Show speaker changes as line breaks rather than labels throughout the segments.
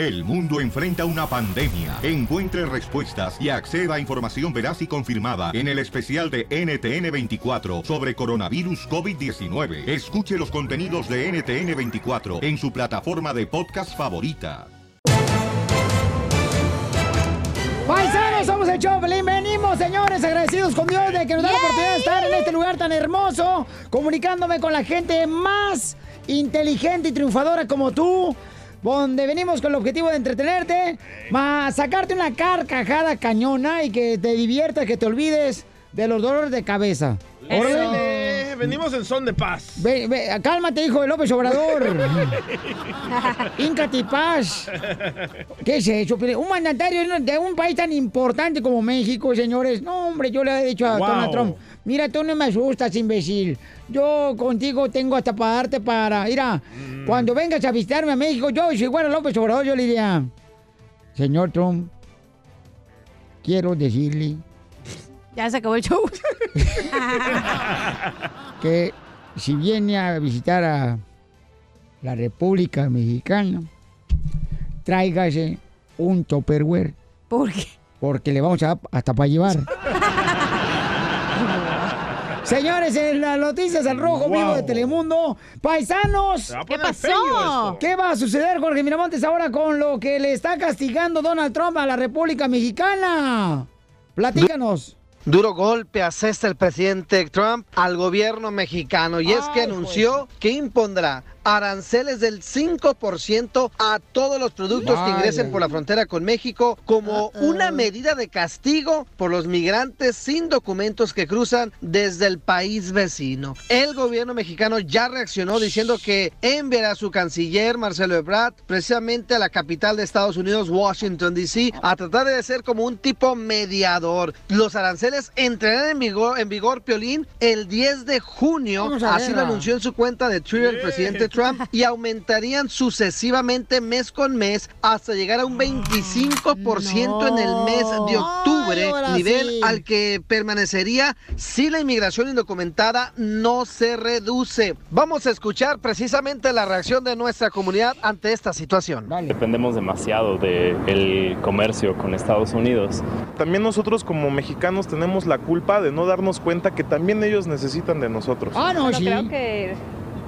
El mundo enfrenta una pandemia. Encuentre respuestas y acceda a información veraz y confirmada en el especial de NTN24 sobre coronavirus COVID-19. Escuche los contenidos de NTN24 en su plataforma de podcast favorita.
Paisanos, somos el Choplin. Venimos, señores, agradecidos con Dios de que nos da la oportunidad de estar en este lugar tan hermoso, comunicándome con la gente más inteligente y triunfadora como tú, donde venimos con el objetivo de entretenerte, más sacarte una carcajada cañona y que te diviertas, que te olvides de los dolores de cabeza.
Órale, venimos en son de paz.
Ve, ve, cálmate, hijo de López Obrador. Incati paz. ¿Qué es eso? Un mandatario de un país tan importante como México, señores. No, hombre, yo le he dicho a
Wow.
Donald Trump. Mira, tú no me asustas, imbécil. Yo contigo tengo hasta para darte para... Mira, cuando vengas a visitarme a México, yo, si fuera López Obrador, yo le diría... Señor Trump, quiero decirle
Ya se acabó el show.
que si viene a visitar a la República Mexicana, tráigase un Tupperware.
¿Por qué?
Porque le vamos a dar hasta para llevar. Señores, en las noticias al rojo
Wow.
vivo de Telemundo, paisanos.
¿Qué pasó?
¿Qué va a suceder, Jorge Miramontes, ahora con lo que le está castigando Donald Trump a la República Mexicana? Platícanos.
Duro golpe asesta el presidente Trump al gobierno mexicano y es que anunció que impondrá aranceles del 5% a todos los productos que ingresen por la frontera con México como una medida de castigo por los migrantes sin documentos que cruzan desde el país vecino. El gobierno mexicano ya reaccionó diciendo que enviará a su canciller Marcelo Ebrard precisamente a la capital de Estados Unidos, Washington DC, a tratar de ser como un tipo mediador. Los aranceles entrarán en vigor, en vigor Piolín, el 10 de junio, así lo
ah.
anunció en su cuenta de Twitter el presidente Trump, y aumentarían sucesivamente mes con mes hasta llegar a un 25% en el mes de octubre,
Ay,
nivel
sí.
al que permanecería si la inmigración indocumentada no se reduce. Vamos a escuchar precisamente la reacción de nuestra comunidad ante esta situación.
Dale.
Dependemos demasiado del comercio con Estados Unidos.
También nosotros como mexicanos tenemos la culpa de no darnos cuenta que también ellos necesitan de nosotros.
Ah, no,
Bueno,
sí.
creo que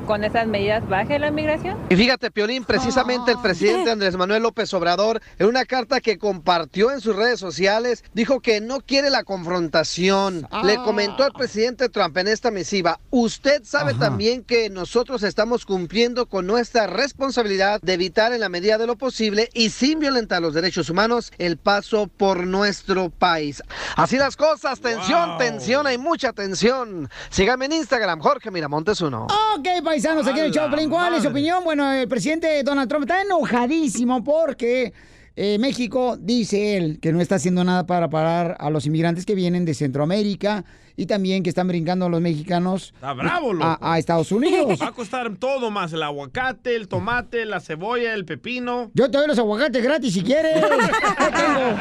con esas medidas baje la migración.
Y fíjate, Piolín, precisamente el presidente Andrés Manuel López Obrador, en una carta que compartió en sus redes sociales, dijo que no quiere la confrontación.
Ah.
Le comentó al presidente Trump en esta misiva, usted sabe
Ajá.
también que nosotros estamos cumpliendo con nuestra responsabilidad de evitar en la medida de lo posible y sin violentar los derechos humanos el paso por nuestro país. Así las cosas, tensión,
Wow.
tensión, hay mucha tensión. Sígame en Instagram, Jorge Miramontes uno.
Ok, paisanos, aquí en el Choplin, ¿cuál es su opinión? Bueno, el presidente Donald Trump está enojadísimo porque eh, México, dice él, que no está haciendo nada para parar a los inmigrantes que vienen de Centroamérica y también que están brincando a los mexicanos
Está bravo, loco.
a, a Estados Unidos.
Va a costar todo más, el aguacate, el tomate, la cebolla, el pepino.
Yo te doy los aguacates gratis si quieres. ¿Qué tengo?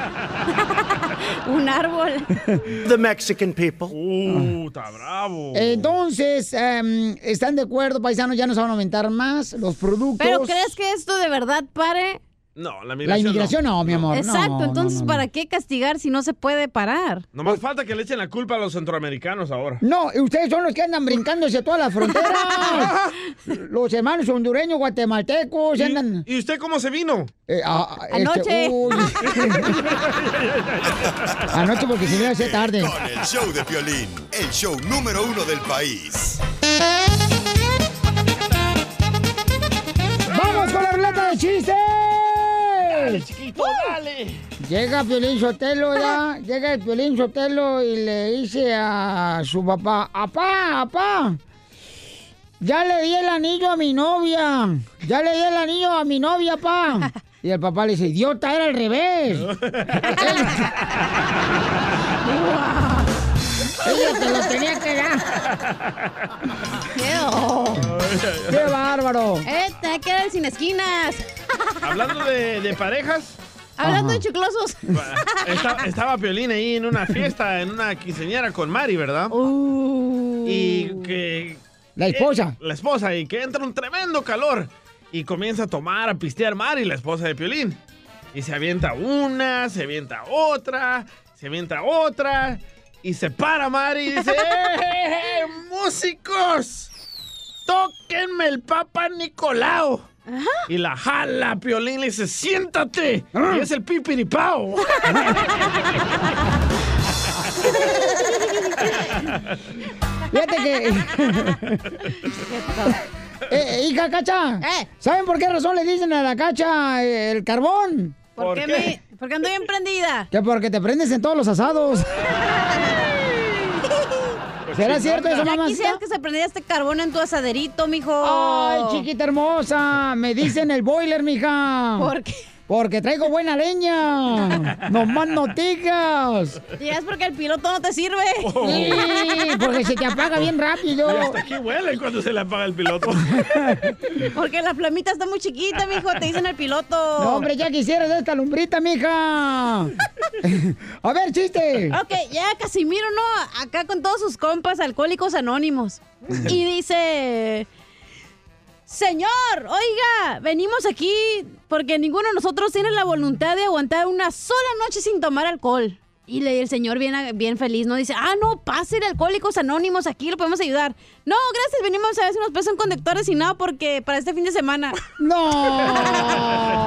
Un árbol.
The Mexican people.
Uh, está bravo.
Entonces, em, ¿están de acuerdo, paisanos? Ya nos van a aumentar más los productos.
¿Pero crees que esto de verdad pare?
No, la
La
migración.
inmigración no, mi amor.
Exacto,
no,
entonces
no, no.
¿para qué castigar si no se puede parar?
No más falta que le echen la culpa a los centroamericanos ahora.
No, ustedes son los que andan brincándose todas las fronteras. los hermanos hondureños, guatemaltecos,
¿Y,
andan.
¿Y usted cómo se vino?
eh, ah, ah, este,
Anoche.
uy. Anoche porque se me hace tarde.
Con el show de Piolín, el show número uno del país.
¡Vamos con la ruleta de chistes!
Dale, chiquito, dale.
Llega Piolín Sotelo, ya. Llega el Piolín Sotelo y le dice a su papá: ¡Apá, apá! Ya le di el anillo a mi novia. Ya le di el anillo a mi novia, pa. Y el papá le dice: ¡Idiota, era al revés! Ella te lo tenía que dar.
¡Qué
¡Qué bárbaro!
¡Eh, te que quedar sin esquinas!
Hablando de, de parejas,
Hablando
Ajá.
de chiclosos.
esta- estaba Piolín ahí en una fiesta, en una quinceañera con Mari, ¿verdad?
Uh.
Y que...
La esposa.
eh, la esposa, y que entra un tremendo calor. y comienza a tomar, a pistear Mari, la esposa de Piolín. Y se avienta una, se avienta otra, se avienta otra. Y se para Mari y dice, ¡Eh, músicos! ¡Tóquenme el Papa Nicolau! Y la jala, Piolín le dice, siéntate. Y es el pipiripao.
Fíjate que. Eh, hija Cacha, ¿saben por qué razón le dicen a la Cacha eh, el carbón?
¿Por, qué, me- porque ando bien prendida?
Que porque te prendes en todos los asados. ¿Será cierto eso, mamá?
quisieras que se prendiera este carbón en tu asaderito, mijo.
Ay, chiquita hermosa, me dicen el boiler, mija.
¿Por qué?
Porque traigo buena leña. No más noticias.
Y es porque el piloto no te sirve.
Sí, porque se te apaga bien rápido.
Y hasta aquí huele cuando se le apaga el piloto.
Porque la flamita está muy chiquita, mijo, te dicen el piloto.
No, hombre, ya quisieras esta lumbrita, mija. A ver, chiste.
Ok, ya Casimiro, ¿no? Acá con todos sus compas alcohólicos anónimos. Y dice... Señor, oiga, venimos aquí porque ninguno de nosotros tiene la voluntad de aguantar una sola noche sin tomar alcohol. Y le- el señor bien, bien feliz, ¿no? Dice, ah, no, pasen alcohólicos anónimos, aquí lo podemos ayudar. No, gracias, venimos a ver si nos pesan conductores y nada porque para este fin de semana.
No.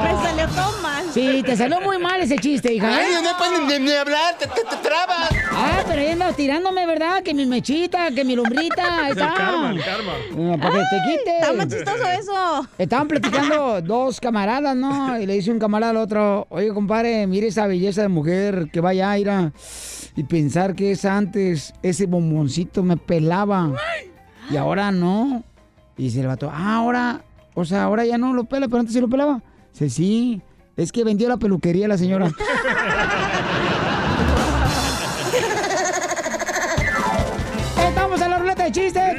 Me salió todo mal.
Sí, te salió muy mal ese chiste, hija. ¿eh?
Ay, no puedes ni, hablar, te, trabas.
Ah, pero ahí andas tirándome, ¿verdad? Que mi mechita, que mi lumbrita. Ahí
Es el
está.
karma, el karma.
Para que te quite.
Está más chistoso eso.
Estaban platicando dos camaradas, ¿no? Y le dice un camarada al otro, oye, compadre, mire esa belleza de mujer que vaya a ir a... Y pensar que es antes, ese bomboncito me pelaba. Y ahora no. Y dice el vato, ah, ahora, o sea, ahora ya no lo pela, pero antes sí lo pelaba. Dice, sí, es que vendió la peluquería la señora.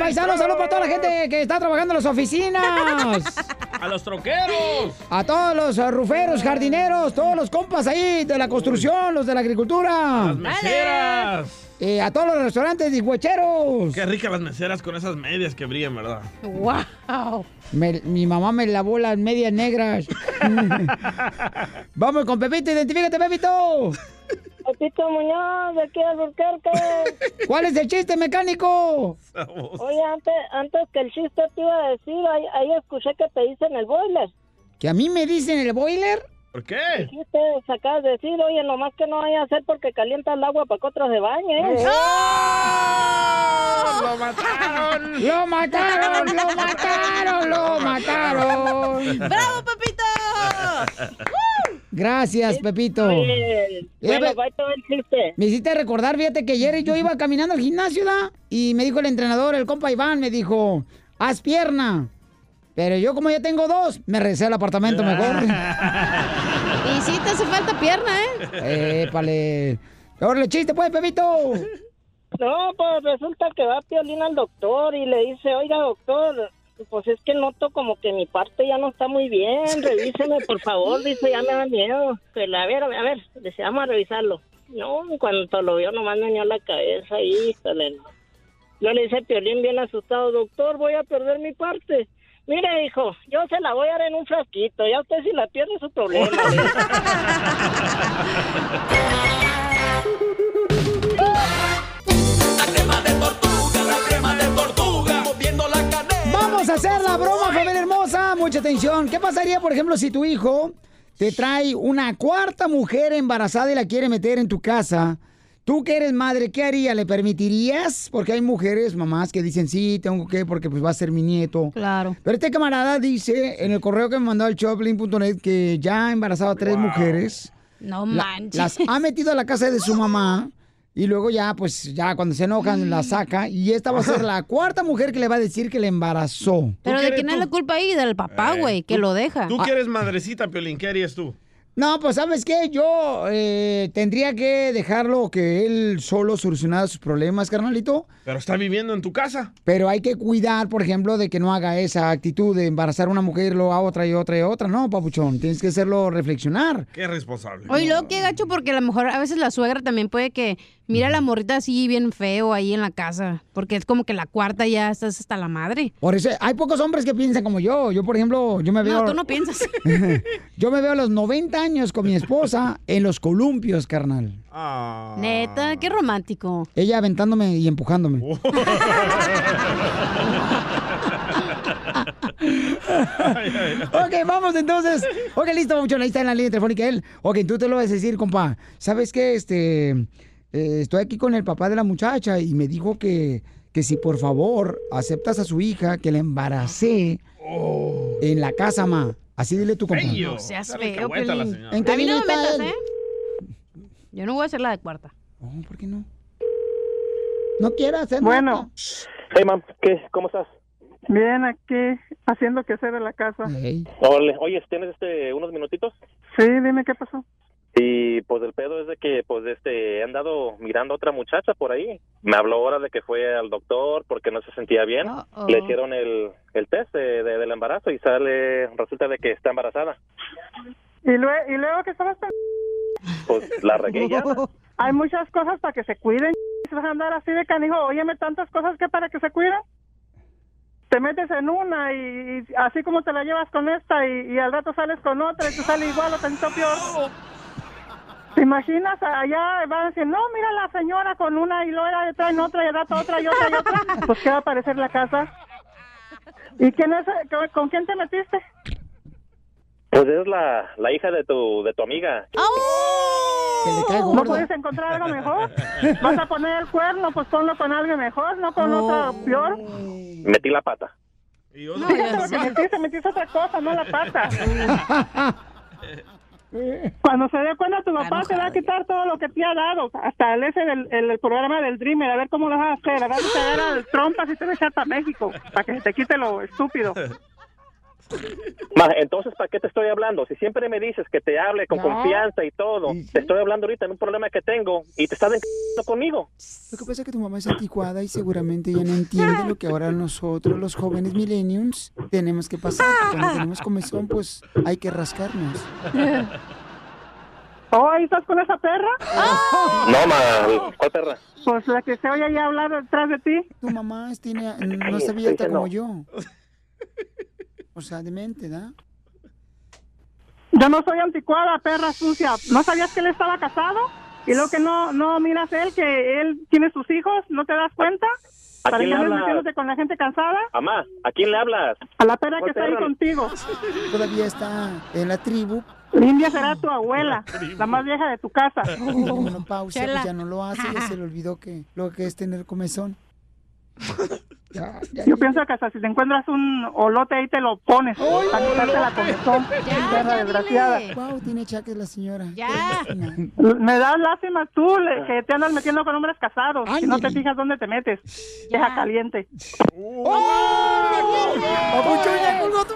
paisanos. Saludos para toda la gente que está trabajando en las oficinas.
¡A los troqueros!
A todos los ruferos, jardineros, todos los compas ahí de la construcción, los de la agricultura.
¡Las meseras!
Eh, a todos los restaurantes dishuecheros.
Qué ricas las meseras con esas medias que brillan, ¿verdad?
¡Wow!
Me- mi mamá me lavó las medias negras. Vamos con Pepito, identifícate, Pepito.
Pepito Muñoz, de aquí al Burquerque.
¿Cuál es el chiste, mecánico?
Oye, antes, antes que el chiste te iba a decir, ahí, ahí escuché que te dicen el boiler.
¿Que a mí me dicen el boiler?
¿Por qué?
Dijiste, acabas de decir, oye, nomás que no vaya a ser porque calienta el agua para que otros se bañen. ¿eh?
¡Lo mataron!
¡Lo mataron! ¡Lo mataron! ¡Lo mataron!
¡Bravo, Pepito!
Gracias, Pepito.
Oye,
Eh,
bueno, va todo el chiste.
Me hiciste recordar, fíjate que ayer yo iba caminando al gimnasio, ¿da? Y me dijo el entrenador, el compa Iván, me dijo, haz pierna. Pero yo como ya tengo dos, me regresé al apartamento mejor.
Y sí, te hace falta pierna, ¿eh?
Épale. Órale, chiste, pues, Pepito.
No, pues resulta que va Piolín al doctor y le dice, oiga, doctor, pues es que noto como que mi parte ya no está muy bien, revíseme, por favor, dice, ya me da miedo. Pues, a ver, a ver, a ver, dice, vamos a revisarlo. No, en cuanto lo vio, nomás me dio la cabeza y, híjole, no. Yo le dice Piolín bien asustado, doctor, voy a perder mi parte. Mire, hijo, yo se la voy a dar en un frasquito, ya usted si la pierde es su problema. le
Vamos a hacer la broma, familia hermosa. Mucha atención. ¿Qué pasaría, por ejemplo, si tu hijo te trae una cuarta mujer embarazada y la quiere meter en tu casa? Tú que eres madre, ¿qué haría? ¿Le permitirías? Porque hay mujeres, mamás, que dicen, sí, tengo que, porque pues va a ser mi nieto.
Claro.
Pero este camarada dice en el correo que me mandó al choplin.net que ya ha embarazado a tres mujeres.
No
La-
manches.
las ha metido a la casa de su mamá y luego ya, pues ya cuando se enojan la saca y esta va a ser la cuarta mujer que le va a decir que le embarazó.
Pero de quién es la culpa ahí, del papá, güey, que
tú-
lo deja.
Tú que eres madrecita, Piolín, ¿qué harías tú?
No, pues sabes qué, yo eh, tendría que dejarlo que él solo solucionara sus problemas, carnalito.
Pero está viviendo en tu casa.
Pero hay que cuidar, por ejemplo, de que no haga esa actitud de embarazar a una mujer, luego a otra y otra y otra. No, papuchón, tienes que hacerlo reflexionar.
Qué responsable.
Oye, luego qué gacho, porque a lo mejor a veces la suegra también puede que mira a la morrita así bien feo ahí en la casa, porque es como que la cuarta ya estás hasta la madre.
Por eso hay pocos hombres que piensan como yo. Yo, por ejemplo, yo me veo...
No, tú no piensas.
yo me veo a los 90 años con mi esposa en los columpios, carnal.
Neta, qué romántico.
Ella aventándome y empujándome. ok, vamos entonces. Ok, listo, mucho. Ahí está en la línea telefónica él. Ok, tú te lo vas a decir, compa. ¿Sabes qué? Este, eh, estoy aquí con el papá de la muchacha y me dijo que, que si por favor aceptas a su hija, que la embaracé en la casa, ma. Así dile tu compa.
No seas feo.
¿En
A mí no me metas? ¿eh? Yo no voy a hacer la de cuarta.
Oh, ¿por qué no? No quiero hacer
Bueno.
Hey, mam, ¿qué? ¿Cómo estás?
Bien, aquí haciendo que hacer en la casa.
Oye, ¿tienes este, unos minutitos?
Sí, dime qué pasó.
Y pues el pedo es de que pues este he andado mirando a otra muchacha por ahí. Me habló ahora de que fue al doctor porque no se sentía bien. Le hicieron el, el test de- de- del embarazo y sale resulta de que está embarazada.
¿Y luego, y luego qué estabas?
Pues la regué ya.
Hay muchas cosas para que se cuiden. Si vas a andar así de canijo, óyeme tantas cosas que para que se cuiden. Te metes en una y, y así como te la llevas con esta y, y al rato sales con otra y te sale igual o tantito peor. ¿Te imaginas? Allá van a decir, no, mira la señora con una y luego era detrás en otra y rato otra y otra y otra. Pues ¿qué va a parecer la casa? ¿Y quién es, con, con quién te metiste?
Pues es la, la hija de tu de tu amiga.
¿No puedes encontrar algo mejor? ¿Vas a poner el cuerno? Pues ponlo con algo mejor, no con otra peor.
Metí la pata.
Fíjate lo que metiste, metiste otra cosa, no la pata. Cuando se dé cuenta tu papá te va a quitar todo lo que te ha dado, hasta el ese del el, el programa del Dreamer, a ver cómo lo vas a hacer, a ver si te trompas y te va a echar para México, para que se te quite lo estúpido.
Ma, entonces, ¿para qué te estoy hablando? Si siempre me dices que te hable con
No.
confianza y todo, te estoy hablando ahorita en un problema que tengo y te estás encantando conmigo.
Lo que pasa es que tu mamá es anticuada y seguramente ella no entiende lo que ahora nosotros, los jóvenes millennials, tenemos que pasar. Cuando tenemos comezón, pues hay que rascarnos.
¿Oh, ahí estás con esa perra?
No, ma, ¿cuál perra?
Pues la que se oye ahí hablar detrás de ti.
Tu mamá es- tiene, no está abierta como
no.
yo. O sea, demente, ¿da?
Yo no soy anticuada, perra sucia. ¿No sabías que él estaba casado? Y lo que no no miras él, que él tiene sus hijos, ¿no te das cuenta?
¿A
Para
quién
que
le
andes
hablas?
metiéndote con la gente cansada.
Mamá, ¿a quién le hablas?
A la perra que
¿Cuál
está ahí contigo.
Todavía está en la tribu.
Limpia será tu abuela, la más vieja de tu casa.
Bueno, pausa,
Chela.
pues ya no lo hace, ya se le olvidó que lo que es tener comezón. Ya, ya,
Yo pienso que hasta si te encuentras un olote ahí te lo pones para quitarte la comezón. perra desgraciada.
Wow, tiene chaques la señora.
Ya.
Me das lástima tú le- que te andas metiendo con hombres casados y no te fijas dónde te metes. Deja caliente.
¡Papuchón, ya colgó tu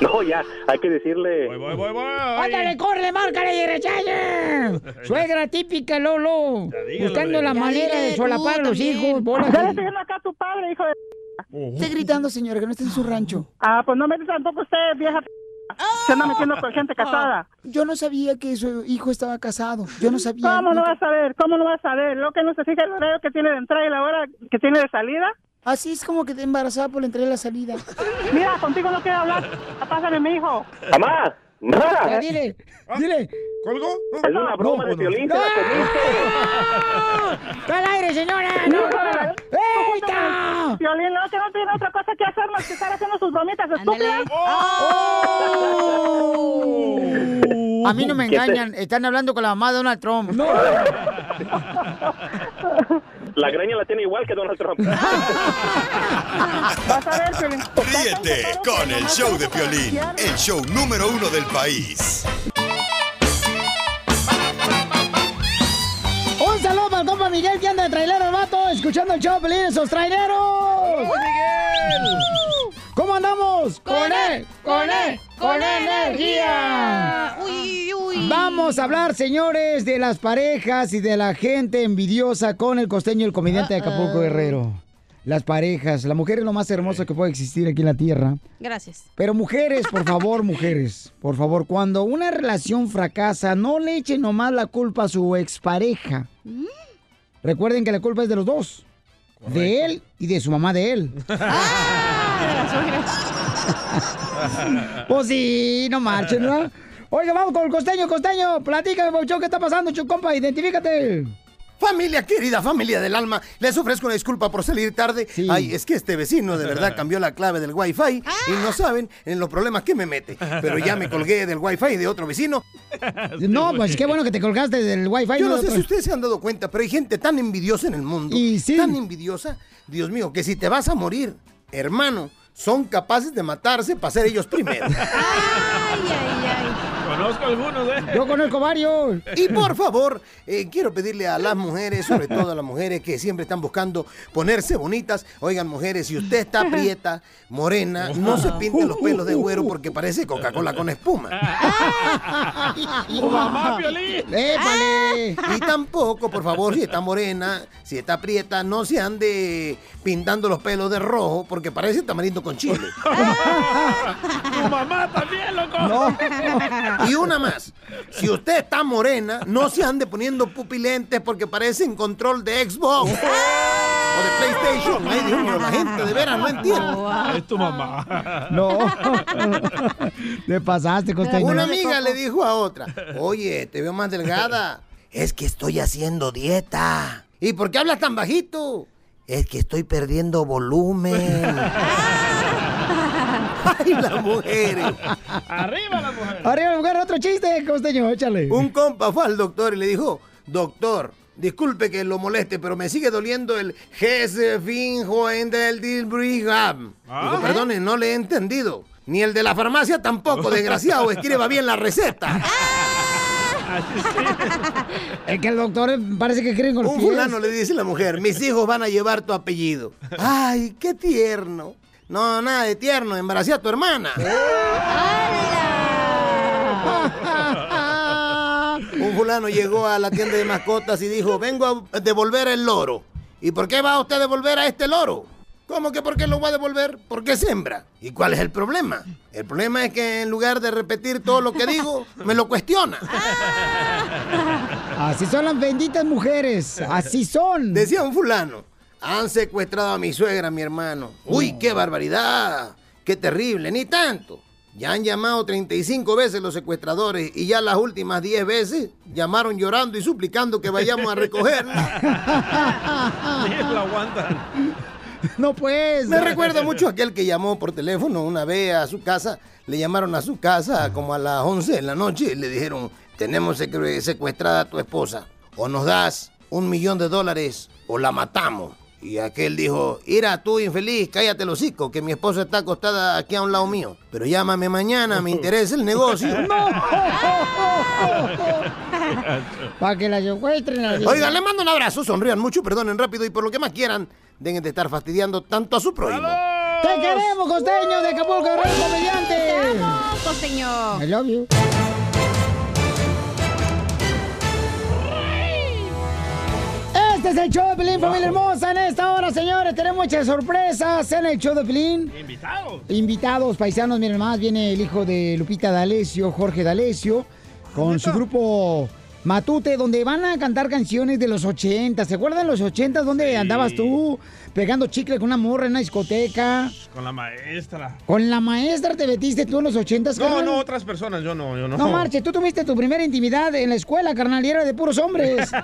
No, ya, hay que decirle.
Voy, voy, voy.
¡Ándale, córrele, márcale y rechalle! Suegra típica, Lolo.
dígalo,
Buscando la manera de solapar a los hijos. bola
Ya le
de-
estoy acá a tu padre, hijo de...
Esté gritando, señora, que no esté en su rancho.
Ah, pues no metes tampoco usted, vieja... Se anda metiendo con gente casada.
Yo no sabía que su hijo estaba casado. Yo no sabía.
¿Cómo no
nunca-
vas a ver? ¿Cómo no vas a ver? ¿Lo que no se fija el horario que tiene de entrada y la hora que tiene de salida?
Así es como que te embarazada por la entrada y la salida.
Mira, contigo no quiero hablar. Pásame, mi hijo.
Mamá,
Ya,
mamá.
dile, dile.
¿Colgó?
Es una broma de violín, la comiste.
¡Está al aire, señora! ¡No! ¡Eita!
Violín, no, que no tiene otra cosa que hacer más que estar haciendo sus bromitas estúpidas.
¡Oh! A mí no me
¿Qué te-
engañan. Están hablando con la mamá de Donald Trump.
La greña la tiene igual que Donald Trump.
Vas a ver, Piolín.
Ríete con el show de Piolín, el show número uno del país.
Un saludo para el compa Miguel que anda de trailero el vato, escuchando el show, Pelín, esos traileros. ¿Cómo andamos? Con él, con él, con energía.
Uy, uy.
Vamos a hablar, señores, de las parejas y de la gente envidiosa con el costeño, el comediante de Acapulco Guerrero. Las parejas, la mujer es lo más hermoso que puede existir aquí en la tierra.
Gracias.
Pero mujeres, por favor, mujeres, por favor, cuando una relación fracasa, no le echen nomás la culpa a su expareja. Recuerden que la culpa es de los dos. De él y de su mamá de él. Pues sí, no marchen, ¿no? Oiga, vamos con el costeño, costeño. Platícame, Pauchón, ¿qué está pasando, chucompa? Identifícate.
Familia querida, familia del alma, les ofrezco una disculpa por salir tarde. Ay, es que este vecino de verdad cambió la clave del wifi y no saben en los problemas que me mete. Pero ya me colgué del wifi de otro vecino.
No, pues qué bueno que te colgaste del wifi.
Yo no sé
otro.
si ustedes se han dado cuenta, pero hay gente tan envidiosa en el mundo. Tan envidiosa, Dios mío, que si te vas a morir, hermano, son capaces de matarse para ser ellos primero.
Conozco algunos, ¿eh?
Yo conozco varios.
Y por favor, eh, quiero pedirle a las mujeres, sobre todo a las mujeres que siempre están buscando ponerse bonitas. Oigan, mujeres, si usted está prieta, morena, no se pinte los pelos de güero porque parece Coca-Cola con espuma.
¡Tu mamá.
Y tampoco, por favor, si está morena, si está prieta, no se ande pintando los pelos de rojo porque parece tamarindo con chile.
¡Tu mamá también, loco!
Y una más. Si usted está morena, no se ande poniendo pupilentes porque parecen control de Xbox. O de PlayStation. Ay, Dios mío, la gente de veras no entiende.
Es tu mamá.
No. Te pasaste, costeño.
Una amiga le dijo a otra, oye, te veo más delgada. Es que estoy haciendo dieta. ¿Y por qué hablas tan bajito? Es que estoy perdiendo volumen. Ay, las mujeres.
¡Arriba las mujeres!
Arriba, mujer, otro chiste, costeño, échale.
Un compa fue al doctor y le dijo, doctor, disculpe que lo moleste, pero me sigue doliendo el Hesfinjoendeldilbrigam. Dijo, perdone, no le he entendido. Ni el de la farmacia tampoco, desgraciado. Escriba bien la receta.
Es que el doctor parece que creen con los
Un
pies.
fulano le dice a la mujer, mis hijos van a llevar tu apellido. Ay, qué tierno. No, nada de tierno, embaracé a tu hermana. Un fulano llegó a la tienda de mascotas y dijo, vengo a devolver el loro. ¿Y por qué va usted a devolver a este loro? ¿Cómo que por qué lo va a devolver? Porque es hembra. ¿Y cuál es el problema? El problema es que en lugar de repetir todo lo que digo, me lo cuestiona.
Así son las benditas mujeres. Así son.
Decía un fulano, han secuestrado a mi suegra, mi hermano. Uy, qué barbaridad. Qué terrible, ni tanto. Ya han llamado 35 veces los secuestradores y ya las últimas 10 veces llamaron llorando y suplicando que vayamos a recogerla.
Ni lo aguantan.
No pues.
Me recuerda mucho a aquel que llamó por teléfono una vez a su casa. Le llamaron a su casa como a las 11 de la noche y le dijeron, tenemos secuestrada a tu esposa. O nos das un millón de dólares o la matamos. Y aquel dijo, Ira, tú infeliz, cállate el hocico, que mi esposa está acostada aquí a un lado mío. Pero llámame mañana, me interesa el negocio.
Para que la la-
Oigan, le mando un abrazo, sonrían mucho, perdonen rápido y por lo que más quieran, dejen de estar fastidiando tanto a su prójimo.
¡Te queremos, costeño de Acapulco, Guerrero, comediante!
¡Te amo, costeño!
I love you. Este es el show de Pelín, familia hermosa. En esta hora, señores, tenemos muchas sorpresas en el show de Pelín.
Invitados.
Invitados, paisanos, miren más, viene el hijo de Lupita D'Alessio, Jorge D'Alessio, con su grupo Matute, donde van a cantar canciones de los 80. ¿Se acuerdan de los 80 donde andabas tú pegando chicle con una morra en una discoteca?
Con la maestra.
Con la maestra te metiste tú en los 80,
No,
carnal?
no, otras personas, yo no, yo no.
No marches, tú tuviste tu primera intimidad en la escuela, carnal, y era de puros hombres.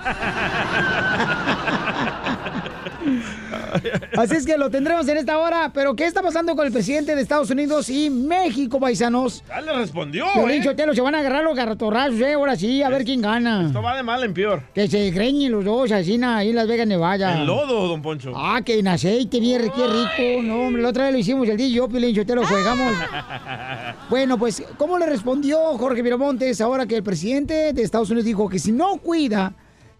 Así es que lo tendremos en esta hora. Pero, ¿qué está pasando con el presidente de Estados Unidos y México, paisanos?
Ya le respondió,
Piolín
¿eh?
Se van a agarrar los garratorrazos, eh, ahora sí, a ver quién gana.
Esto va de mal en peor.
Que se greñen los dos, así ahí en Las Vegas, Nevada.
En lodo, don Poncho.
Ah, que en aceite, bien, qué rico. No, hombre, la otra vez lo hicimos el día y yo, Piolín Sotelo, jugamos. Bueno, pues, ¿cómo le respondió Jorge Miramontes ahora que el presidente de Estados Unidos dijo que si no cuida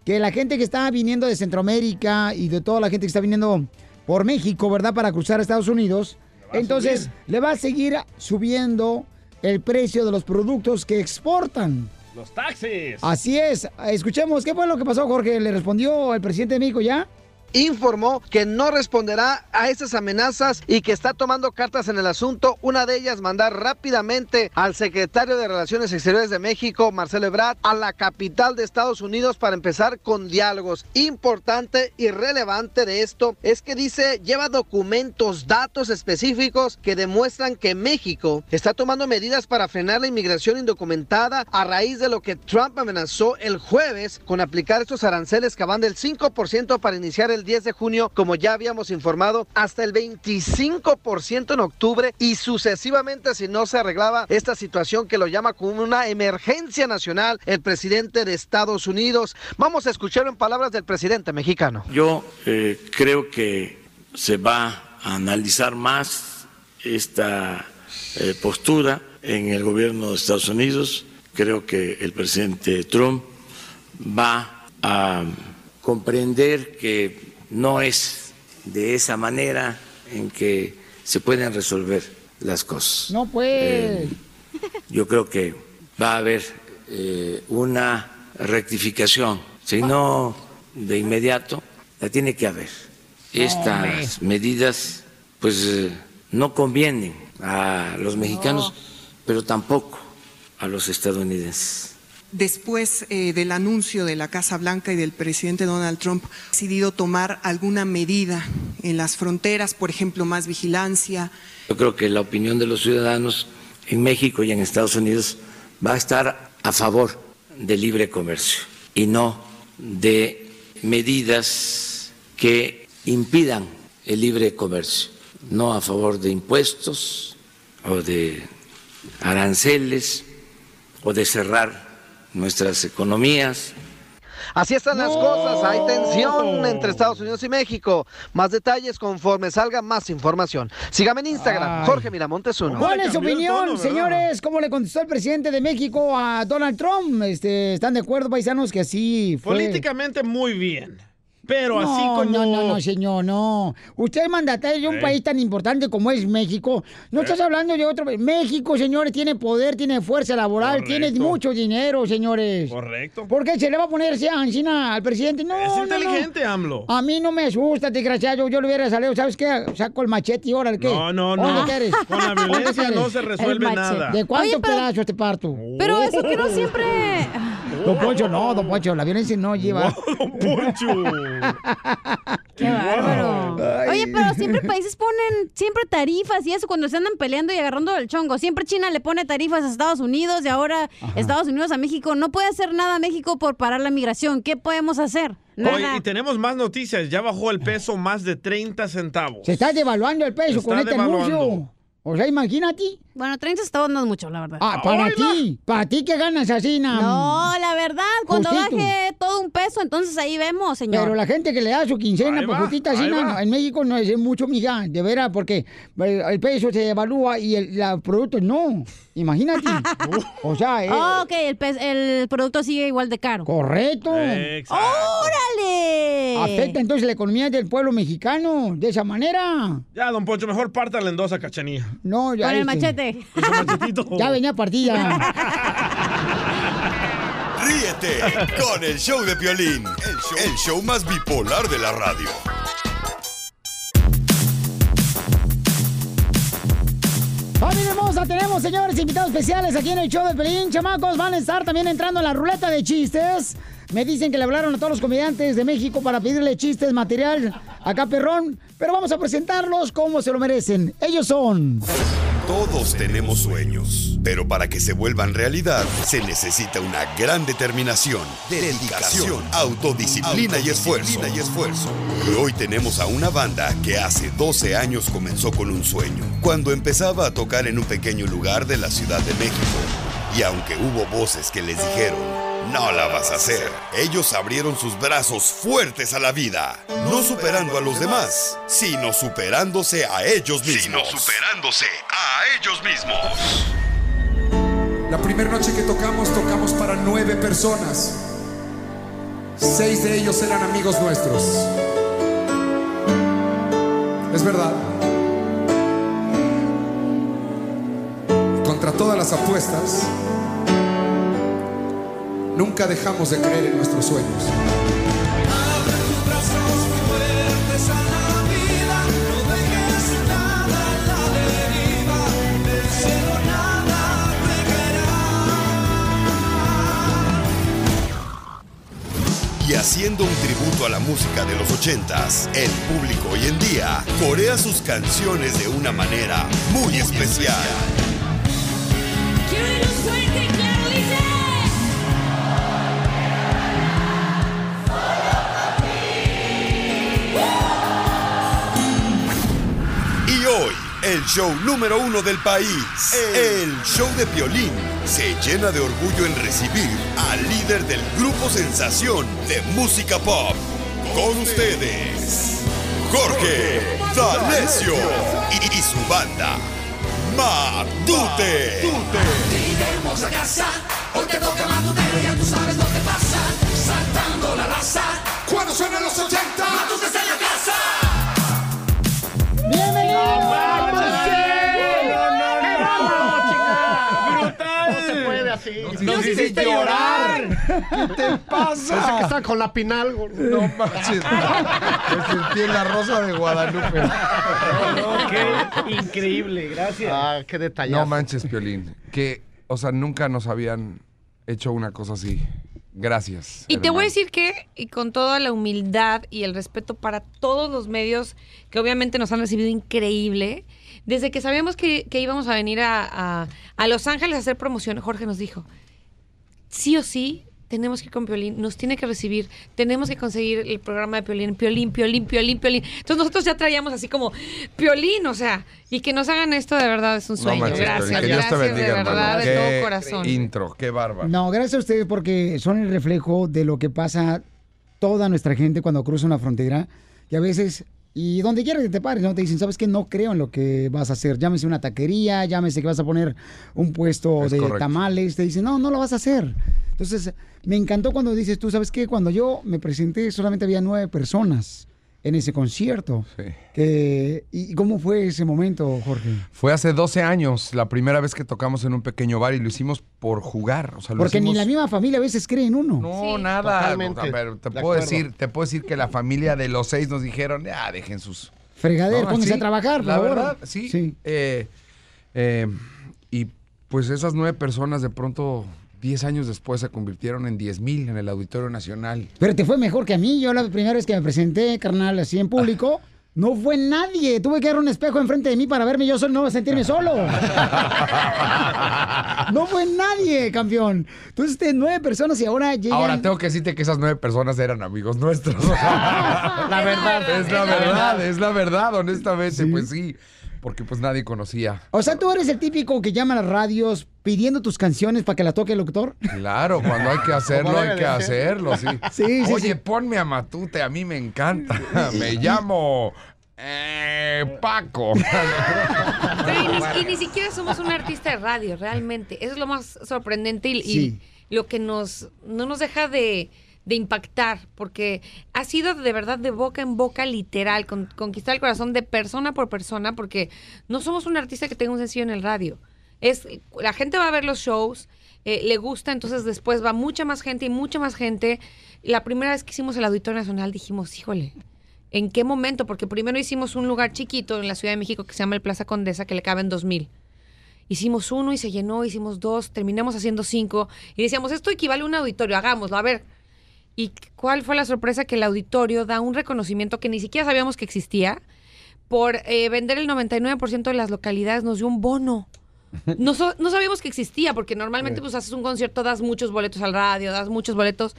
que la gente que está viniendo de Centroamérica y de toda la gente que está viniendo por México, ¿verdad? Para cruzar a Estados Unidos, entonces le va a seguir subiendo el precio de los productos que exportan.
Los taxis.
Así es. Escuchemos, ¿qué fue lo que pasó, Jorge? ¿Le respondió el presidente de México ya?
Informó que no responderá a esas amenazas y que está tomando cartas en el asunto. Una de ellas, mandar rápidamente al secretario de Relaciones Exteriores de México, Marcelo Ebrard, a la capital de Estados Unidos para empezar con diálogos. Importante y relevante de esto es que dice, lleva documentos, datos específicos que demuestran que México está tomando medidas para frenar la inmigración indocumentada a raíz de lo que Trump amenazó el jueves con aplicar estos aranceles que van del 5% para iniciar el 10 de junio, como ya habíamos informado, hasta el 25% en octubre y sucesivamente si no se arreglaba esta situación que lo llama como una emergencia nacional el presidente de Estados Unidos. Vamos a escuchar en palabras del presidente mexicano.
Yo eh, creo que se va a analizar más esta eh, postura en el gobierno de Estados Unidos. Creo que el presidente Trump va a comprender que no es de esa manera en que se pueden resolver las cosas.
No, pues.
yo creo que va a haber eh, una rectificación, si no de inmediato, la tiene que haber. Estas medidas, pues, eh, no convienen a los mexicanos, pero tampoco a los estadounidenses
después eh, del anuncio de la Casa Blanca y del presidente Donald Trump, ha decidido tomar alguna medida en las fronteras, por ejemplo, más vigilancia.
Yo creo que la opinión de los ciudadanos en México y en Estados Unidos va a estar a favor del libre comercio y no de medidas que impidan el libre comercio, no a favor de impuestos o de aranceles o de cerrar nuestras economías.
Así están las cosas, hay tensión entre Estados Unidos y México. Más detalles conforme salga más información. Sígame en Instagram, Jorge Miramontes uno.
¿Cuál es su opinión, señores? ¿Cómo le contestó el presidente de México a Donald Trump? Este, ¿Están de acuerdo, paisanos, que así fue?
Políticamente muy bien. Pero
no,
así como.
No, no, no, señor, no. Usted es mandatario de un país tan importante como es México. No estás hablando de otro país. México, señores, tiene poder, tiene fuerza laboral, tiene mucho dinero, señores.
Correcto.
¿Por qué se le va a poner Ancina al presidente? No,
Es
no, no.
inteligente, AMLO.
A mí no me asusta, desgraciado. Yo le hubiera salido, ¿sabes qué? Saco el machete y órale, ¿qué?
No, no, no.
¿Dónde quieres?
Con la
¿Dónde
violencia no se resuelve nada.
¿De cuántos
Oye, pero-
pedazos te parto?
Pero eso que no siempre...
Don Poncho, no, Don Poncho, la violencia no lleva.
Qué bárbaro. Oye, pero siempre países ponen siempre tarifas y eso cuando se andan peleando y agarrando el chongo. Siempre China le pone tarifas a Estados Unidos y ahora Estados Unidos a México. No puede hacer nada México por parar la migración. ¿Qué podemos hacer? Nada.
Oye, y tenemos más noticias. Ya bajó el peso más de 30 centavos.
Se está devaluando el peso
Se
con
está
este anuncio. O sea, imagínate.
Bueno, 30 centavos no es mucho, la verdad.
Ah, para ti. Para ti que ganas así.
No, la verdad, cuando
Justito.
baje todo un peso, entonces ahí vemos, señor.
Pero la gente que le da su quincena,
Ahí
pues
va,
justita
ahí va.
en México no es mucho, mija, de veras, porque el peso se devalúa y el la productos no. Imagínate. o sea, eh,
Oh, ok, el, pe- el producto sigue igual de caro.
correcto.
¡Órale!
Afecta entonces la economía del pueblo mexicano de esa manera.
Ya, don Poncho, mejor pártale en dos a Cachanía.
No, ya.
Con el
este, Ya venía partida.
Ríete con el show de Piolín, el show, el show más bipolar de la radio.
¡Familia hermosa! Tenemos, señores, invitados especiales aquí en el show de Pelín. Chamacos, van a estar también entrando en la ruleta de chistes. Me dicen que le hablaron a todos los comediantes de México para pedirle chistes, material acá, perrón. Pero vamos a presentarlos como se lo merecen. Ellos son...
Todos tenemos sueños, pero para que se vuelvan realidad se necesita una gran determinación, dedicación, autodisciplina y esfuerzo. Y esfuerzo. Y hoy tenemos a una banda que hace 12 años comenzó con un sueño, cuando empezaba a tocar en un pequeño lugar de la Ciudad de México. Y aunque hubo voces que les dijeron, no la vas a hacer, ellos abrieron sus brazos fuertes a la vida, no superando a los demás, sino superándose a ellos mismos. superándose a ellos mismos.
La primera noche que tocamos, tocamos para nueve personas. Seis de ellos eran amigos nuestros. Es verdad.
contra todas las apuestas, nunca dejamos de creer en nuestros sueños.
Y haciendo un tributo a la música de los ochentas, el público hoy en día corea sus canciones de una manera muy especial. El show número uno del país, el show de Piolín, se llena de orgullo en recibir al líder del grupo sensación de música pop. Con ustedes, Jorge D'Alessio y, y su banda, Matute.
Iremos a casa, hoy te toca matutero, ya tú sabes lo que pasa. Saltando la raza, cuando suenan los 80, Nos hiciste llorar.
¿Qué te pasa?
Parece que
está con la pinal.
No manches. Me sentí en la rosa de Guadalupe.
qué increíble, gracias.
Ah, qué detallazo.
No manches, Piolín. Que, o sea, nunca nos habían hecho una cosa así. Gracias.
Y te voy a decir que, y con toda la humildad y el respeto para todos los medios que obviamente nos han recibido increíble, desde que sabíamos que, que íbamos a venir a, a- a Los Ángeles a hacer promoción, Jorge nos dijo, sí o sí, tenemos que ir con Piolín, nos tiene que recibir, tenemos que conseguir el programa de Piolín, Piolín, Piolín, Piolín, Piolín. Entonces nosotros ya traíamos así como Piolín, o sea, y que nos hagan esto de verdad es un
No
sueño.
manches,
gracias,
que Dios te bendiga,
de
hermano.
verdad, de
Qué
todo corazón.
Intro, qué bárbaro.
No, gracias a ustedes porque son el reflejo de lo que pasa toda nuestra gente cuando cruza una frontera. Y a veces, y donde quiera que te pares, ¿no? Te dicen, ¿sabes qué? No creo en lo que vas a hacer. Llámese una taquería, llámese que vas a poner un puesto
Es
de
correcto.
tamales. Te dicen, no, no lo vas a hacer. Entonces, me encantó cuando dices, tú, ¿sabes qué? Cuando yo me presenté solamente había nueve personas en ese concierto. Que, ¿Y cómo fue ese momento, Jorge?
Fue hace 12 años, la primera vez que tocamos en un pequeño bar y lo hicimos por jugar. O sea, lo
Porque ni la misma familia a veces cree en uno.
No, nada. te
De
puedo
acuerdo.
decir, te puedo decir que la familia de los seis nos dijeron, ya, dejen sus
Fregadero,
No,
pónganse
sí,
a trabajar, por
La
favor.
verdad, sí. Eh, eh, y pues esas nueve personas de pronto, 10 años después, se convirtieron en 10 mil en el Auditorio Nacional.
Pero te fue mejor que a mí. Yo la primera vez que me presenté, carnal, así en público, no fue nadie. Tuve que dar un espejo enfrente de mí para verme yo solo, no sentirme solo. no fue nadie, campeón. Entonces, de nueve personas y ahora llegan...
Ahora tengo que decirte que esas nueve personas eran amigos nuestros.
La verdad.
Es la verdad, es la verdad, honestamente, pues sí. Porque pues nadie conocía.
O sea, tú eres el típico que llama a las radios pidiendo tus canciones para que la toque el locutor.
Claro, cuando hay que hacerlo, hay que hacerlo, sí.
Sí, sí,
Oye,
sí.
ponme a Matute, a mí me encanta. Me llamo eh, Paco.
Pero y ni, y ni siquiera somos un artista de radio, realmente. Eso es lo más sorprendente y, y lo que nos no nos deja de, de impactar, porque ha sido de verdad de boca en boca literal, con- conquistar el corazón de persona por persona, porque no somos un artista que tenga un sencillo en el radio. Es, la gente va a ver los shows, eh, le gusta, entonces después va mucha más gente y mucha más gente. La primera vez que hicimos el Auditorio Nacional dijimos, híjole, ¿En qué momento? Porque primero hicimos un lugar chiquito en la Ciudad de México que se llama el Plaza Condesa, que le caben dos mil. Hicimos uno y se llenó, hicimos dos, terminamos haciendo cinco y decíamos, esto equivale a un auditorio, hagámoslo, a ver. ¿Y cuál fue la sorpresa? Que el auditorio da un reconocimiento que ni siquiera sabíamos que existía. Por eh, vender el 99% de las localidades nos dio un bono. No, so- no sabíamos que existía, porque normalmente pues haces un concierto, das muchos boletos al radio, das muchos boletos.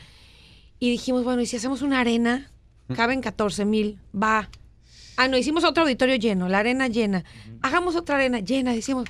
Y dijimos, bueno, ¿y si hacemos una arena? Caben 14 mil, va. Ah, no, hicimos otro auditorio lleno, la arena llena. Hagamos otra arena llena, decimos,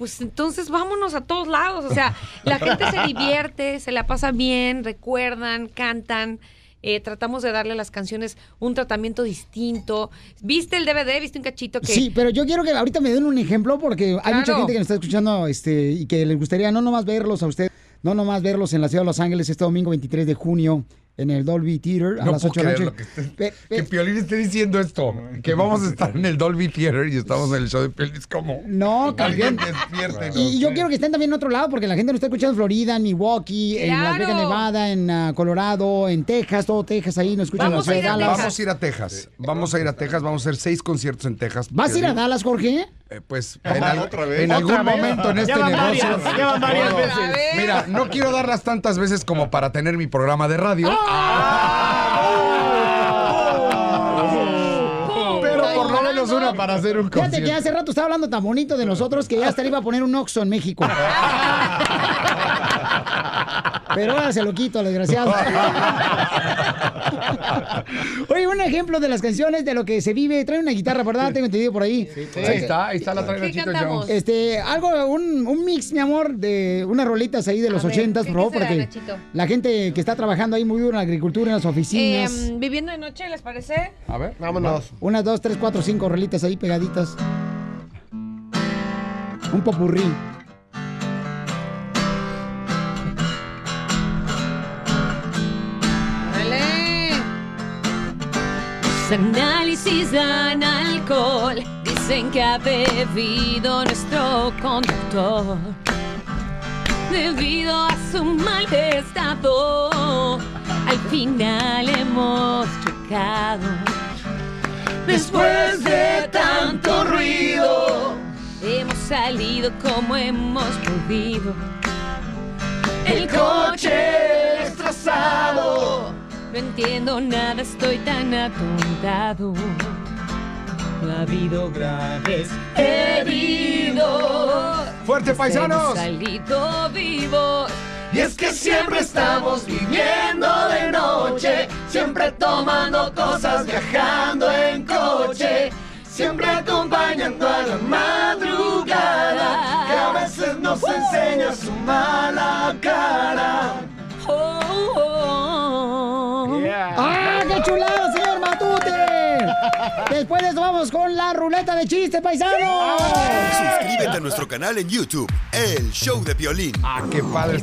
pues entonces vámonos a todos lados. O sea, la gente se divierte, se la pasa bien, recuerdan, cantan. eh, tratamos de darle a las canciones un tratamiento distinto. ¿Viste el DVD? ¿Viste un cachito que...
Sí, pero yo quiero que ahorita me den un ejemplo porque hay mucha gente que nos está escuchando este, y que les gustaría no nomás verlos a usted, no nomás verlos en la ciudad de Los Ángeles este domingo 23 de junio en el Dolby Theater a
No
las
puedo
8 de la noche.
que, esté- que Piolín esté diciendo esto, que vamos a estar en el Dolby Theater y estamos en el show de Piolín. Es como...
No,
Alguien
campeón.
despiértenos.
Y yo quiero que estén también en otro lado, porque la gente nos está escuchando en Florida, en Milwaukee, en Las Vegas. Nevada, en ah, Colorado, en Texas, todo Texas ahí nos escuchan en
Vamos
Las
a, ir a
Vegas.
Vamos a ir a Texas. Vamos a ir a Texas. Vamos a hacer seis conciertos en Texas.
¿Vas a ir a. Dallas, Jorge?
Eh, pues en, al-
¿Otra vez?
en algún
¿Otra vez?
momento en este negocio.
varias, ya varias veces.
Mira, no quiero darlas tantas veces como para tener mi programa de radio. Pero por lo menos una para hacer un
Fíjate
concierto.
que hace rato estaba hablando tan bonito de nosotros que ya hasta le iba a poner un Oxxo en México. Pero ahora se lo quito, al desgraciado. Oye, un ejemplo de las canciones de lo que se vive. Trae una guitarra, ¿verdad? Tengo entendido por ahí.
Ahí está, ahí está la trae
¿Qué
Nachito
cantamos?
Jones.
Este, algo, un, un mix, mi amor, de unas rolitas ahí de los ochentas,
¿qué
por favor,
será,
porque
Nachito?
la gente que está trabajando ahí muy duro en la agricultura, en las oficinas.
Em, Viviendo de noche, ¿les parece?
A ver.
Vámonos. Unas, dos, tres, cuatro, cinco rolitas ahí pegaditas. Un popurrí.
Análisis dan alcohol, dicen que ha bebido nuestro conductor. Debido a su mal estado, al final hemos chocado. Después de tanto ruido, hemos salido como hemos podido. El coche destrozado. No entiendo nada, estoy tan atontado. No ha habido graves heridos.
¡Fuerte, paisanos!
Salido vivos.
Y es que siempre estamos viviendo de noche, siempre tomando cosas, viajando en coche, siempre acompañando a la madrugada, que a veces nos enseña su mala cara.
Oh,
¡Ah, qué chulada, señor Matute! Después de eso vamos con la ruleta de chistes, paisano.
Suscríbete a nuestro canal en YouTube, El Show de Piolín.
Ah, qué padre.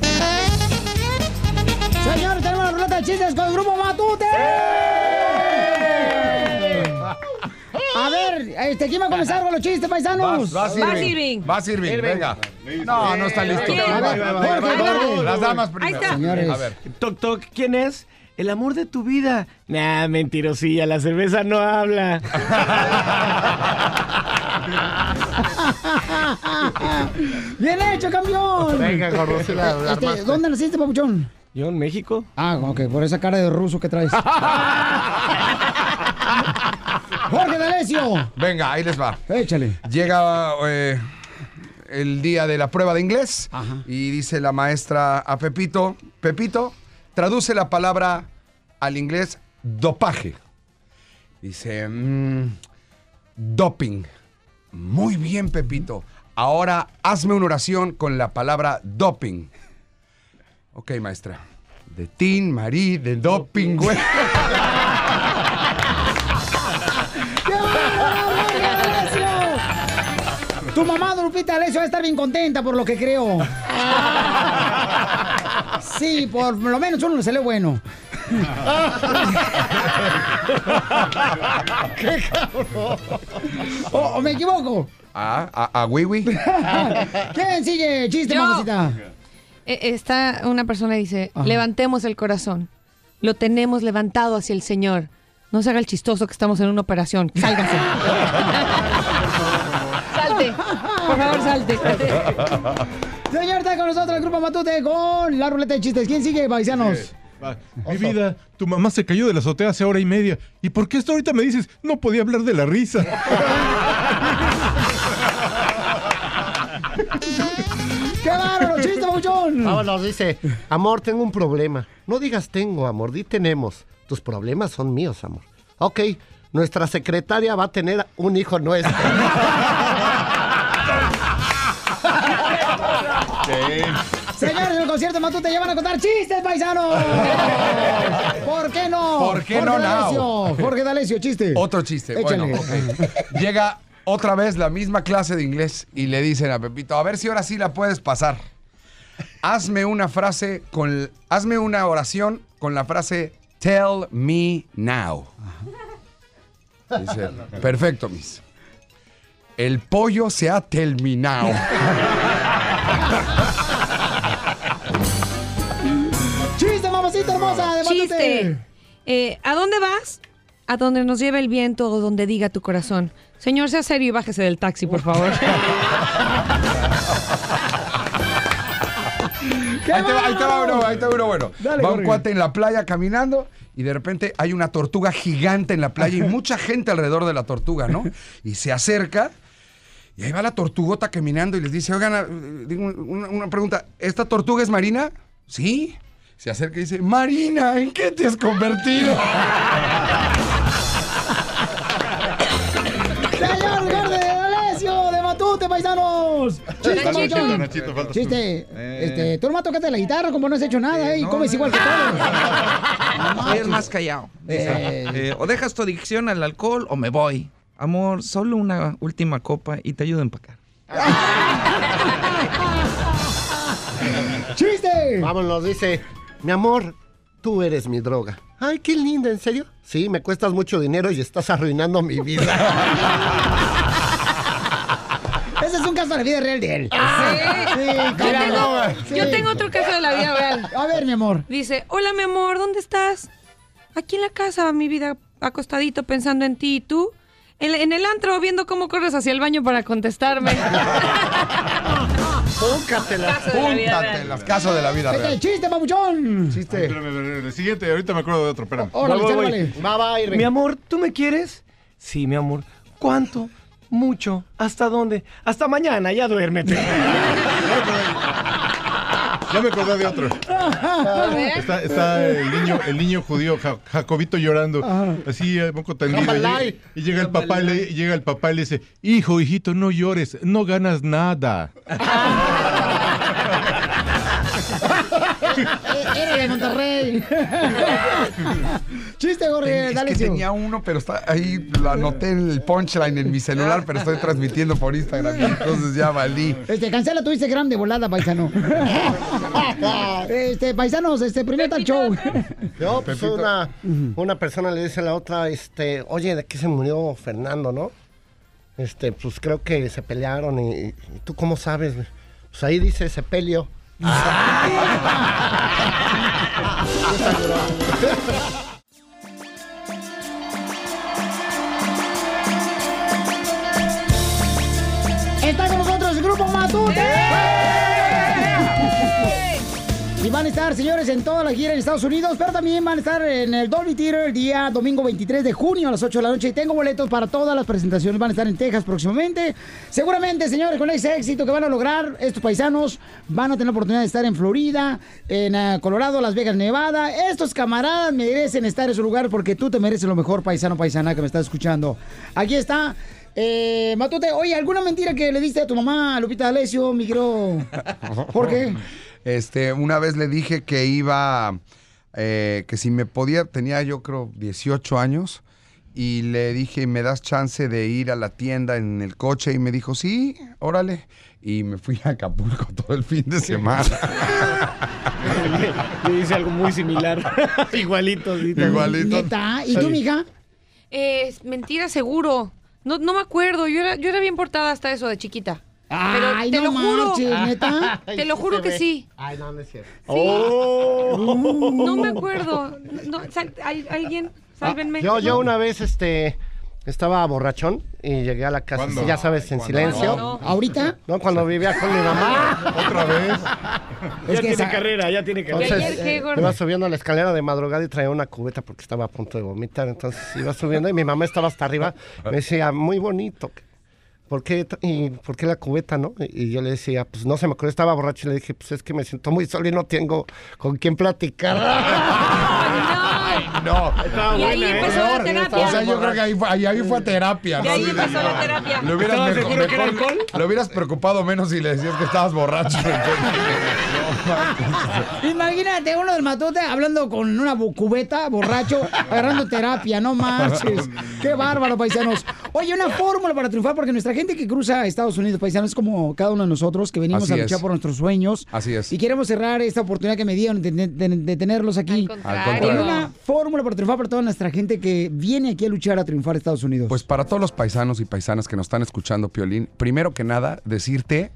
Señores, tenemos la ruleta de chistes con el grupo Matute. A ver, este, ¿quién va a comenzar con los chistes, paisanos?
Vas, vas, Irving. Vas, Irving, venga. No, no está listo.
A ver, Jorge, Jorge.
Las damas primero.
Señores.
A ver.
Toc, toc, ¿quién es? El amor de tu vida. Nah, mentirosilla, la cerveza no habla.
Bien hecho, campeón.
Venga, gordo, sí la- la
Este. ¿Dónde naciste, papuchón?
Yo en México.
Ah, ok, por esa cara de ruso que traes. Jorge D'Alessio.
Venga, ahí les va.
Échale.
Llega eh, el día de la prueba de inglés y dice la maestra a Pepito, Pepito, traduce la palabra al inglés dopaje. Dice, mm, doping. Muy bien, Pepito. Ahora hazme una oración con la palabra doping. Ok, maestra. De Tin, Marí, de doping, güey.
Tu mamá, Lupita D'Alessio, va a estar bien contenta por lo que creo. Sí, por lo menos uno le salió bueno. ¡Qué cabrón! ¿O, o me equivoco?
Ah, a, a Wiwi.
¿Quién sigue? Chiste,
Yo.
mamacita.
Eh, Está una persona y dice,
Ajá.
levantemos el corazón. Lo tenemos levantado hacia el Señor. No se haga el chistoso que estamos en una operación. Sálgase. salte. Por favor, salte.
Señor, está con nosotros el grupo Matute con la ruleta de chistes. ¿Quién sigue, paisanos?
Mi vida, tu mamá se cayó de la azotea hace hora y media. ¿Y por qué esto ahorita me dices? No podía hablar de la risa.
¡Qué bárbaro, chiste, papuchón!
Vámonos, dice, amor, tengo un problema. No digas tengo, amor, di tenemos. Tus problemas son míos, amor. Ok, nuestra secretaria va a tener un hijo nuestro.
concierto Matute ya van a contar chistes, paisanos. ¿Por qué no?
¿Por qué
Jorge
no,
D'Alessio,
now?
Jorge D'Alessio, chiste.
Otro chiste.
Échale.
Bueno, ok. Llega otra vez la misma clase de inglés y le dicen a Pepito, a ver si ahora sí la puedes pasar. Hazme una frase con... Hazme una oración con la frase Tell me now. Dice, perfecto, Miss. El pollo se ha terminado.
Matute!
Eh, ¿A dónde vas? A donde nos lleve el viento o donde diga tu corazón. Señor, sea serio y bájese del taxi, por favor.
Ahí te, va, ahí te va uno, ahí te va uno bueno.
Dale,
va un
Jorge.
cuate en la playa caminando y de repente hay una tortuga gigante en la playa y mucha gente alrededor de la tortuga, ¿no? Y se acerca y ahí va la tortugota caminando y les dice, oigan, ah, digo una, una pregunta, ¿esta tortuga es marina? Sí. Se acerca y dice, Marina, ¿en qué te has convertido?
¡Señor Gordo de Alessio de Matute, paisanos! ¡Chiste!
Nachito, Nachito, falta tú.
Chiste.
Eh.
Este, tú nomás tocaste la guitarra como no has hecho nada, ¿eh? Y comes igual que todos.
Soy el más callado.
Eh.
eh, o dejas tu adicción al alcohol o me voy. Amor, solo una última copa y te ayudo a empacar.
¡Chiste!
Vámonos, dice, mi amor, tú eres mi droga. Ay, qué linda, ¿en serio? Sí, me cuestas mucho dinero y estás arruinando mi vida.
Ese es un caso de la vida real de él.
Sí.
Sí,
Yo tengo, yo tengo otro caso de la vida real.
A ver, mi amor.
Dice, hola mi amor, ¿dónde estás? Aquí en la casa, mi vida, acostadito pensando en ti. ¿Y tú? En, en el antro, viendo cómo corres hacia el baño para contestarme.
Púncatelas,
Caso de la vida real.
Púntatelas, caso de la vida real.
¡Chiste, papuchón!
Chiste.
Espérame, espérame, el siguiente, ahorita me acuerdo de otro, espérame.
Órale,
Voy, voy, voy.
sálvale.
Va, va, Irving.
Mi amor, ¿tú me quieres? Sí, mi amor. ¿Cuánto? Mucho. ¿Hasta dónde? Hasta mañana, ya duérmete.
Ya me acordé de otro. Está, está el niño, el niño judío Ja- Jacobito llorando, así a poco tendido. Y, llega- y llega el papá y le, y llega el papá y le dice, hijo, hijito, no llores, no ganas nada.
Era de Monterrey. Chiste, Jorge,
Es
dale,
que
Sio.
tenía uno, pero está ahí, lo anoté en el punchline en mi celular, pero estoy transmitiendo por Instagram, entonces ya valí.
Este, cancela tu Instagram de volada, paisano. este, paisanos, este, primer tal show.
Yo, pues una, una persona le dice a la otra, este, oye, ¿de qué se murió Fernando, no? Este, pues creo que se pelearon y, y tú cómo sabes, güey? Pues ahí dice se peleó.
Está con nosotros el grupo Matute. Y van a estar, señores, en toda la gira en Estados Unidos, pero también van a estar en el Dolby Theater el día domingo 23 de junio a las 8 de la noche. Y tengo boletos para todas las presentaciones. Van a estar en Texas próximamente. Seguramente, señores, con ese éxito que van a lograr, estos paisanos van a tener la oportunidad de estar en Florida, en eh, Colorado, Las Vegas, Nevada. Estos camaradas merecen estar en su lugar porque tú te mereces lo mejor, paisano, paisana que me estás escuchando. Aquí está. Eh, Matute, oye, ¿alguna mentira que le diste a tu mamá, Lupita D'Alessio, mi querido? ¿Por qué?
Este, una vez le dije que iba, eh, que si me podía, tenía yo creo 18 años, y le dije, ¿me das chance de ir a la tienda en el coche? Y me dijo, sí, órale. Y me fui a Acapulco todo el fin de semana.
Le dice algo muy similar. Igualito, sí.
Igualito.
¿Neta? ¿Y tú, mija?
Eh, es mentira, seguro. No, no me acuerdo. Yo era, yo era bien portada hasta eso de chiquita. Pero
Ay,
te
no
lo juro.
¿neta?
Te lo juro que
ve.
sí.
Ay, no, no es cierto.
No me acuerdo. No, sal- ¿al- ¿Alguien? Sálvenme.
Yo, yo una vez, este, estaba borrachón y llegué a la casa, ya sabes, en
¿Cuándo?
silencio.
No.
¿Ahorita?
No, cuando vivía con mi mamá.
Otra vez.
Ya
Es que
tiene
esa-
carrera, ya tiene carrera.
¿Y
Entonces,
ayer qué,
eh,
gordo?
iba subiendo la escalera de madrugada y traía una cubeta porque estaba a punto de vomitar. Entonces iba subiendo y mi mamá estaba hasta arriba. Me decía, muy bonito. ¿Por qué, y, ¿Por qué la cubeta, no? Y y yo le decía, pues no se me ocurrió, estaba borracho y le dije, pues es que me siento muy solo y no tengo con quién platicar.
No.
Estaba
Y ahí
buena, ¿eh?
empezó la terapia.
O sea, yo creo que ahí fue, ahí, ahí fue a terapia.
Y
¿no?
ahí
Sí, no.
la terapia.
Le hubieras,
¿Estabas
mejor-
seguro que era
mejor-
alcohol?
le hubieras preocupado menos si le decías que estabas borracho.
Imagínate uno del matute hablando con una bu- cubeta, borracho, agarrando terapia, no marches. Qué bárbaro, paisanos. Oye, una fórmula para triunfar, porque nuestra gente que cruza Estados Unidos, paisanos, es como cada uno de nosotros que venimos
Así
a luchar
es.
por nuestros sueños.
Así es.
Y queremos cerrar esta oportunidad que me dieron de, de- de- de tenerlos aquí.
Al
Con
contrario.
una fórmula para triunfar para toda nuestra gente que viene aquí a luchar a triunfar a Estados Unidos.
Pues para todos los paisanos y paisanas que nos están escuchando, Piolín, primero que nada, decirte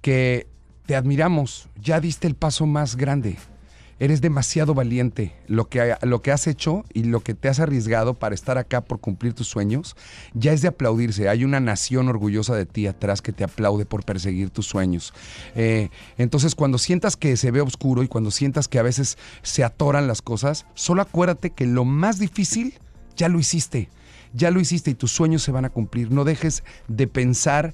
que te admiramos, ya diste el paso más grande. Eres demasiado valiente. Lo que, lo que has hecho y lo que te has arriesgado para estar acá por cumplir tus sueños, ya es de aplaudirse. Hay una nación orgullosa de ti atrás que te aplaude por perseguir tus sueños. Eh, entonces, cuando sientas que se ve oscuro y cuando sientas que a veces se atoran las cosas, solo acuérdate que lo más difícil ya lo hiciste. Ya lo hiciste y tus sueños se van a cumplir. No dejes de pensar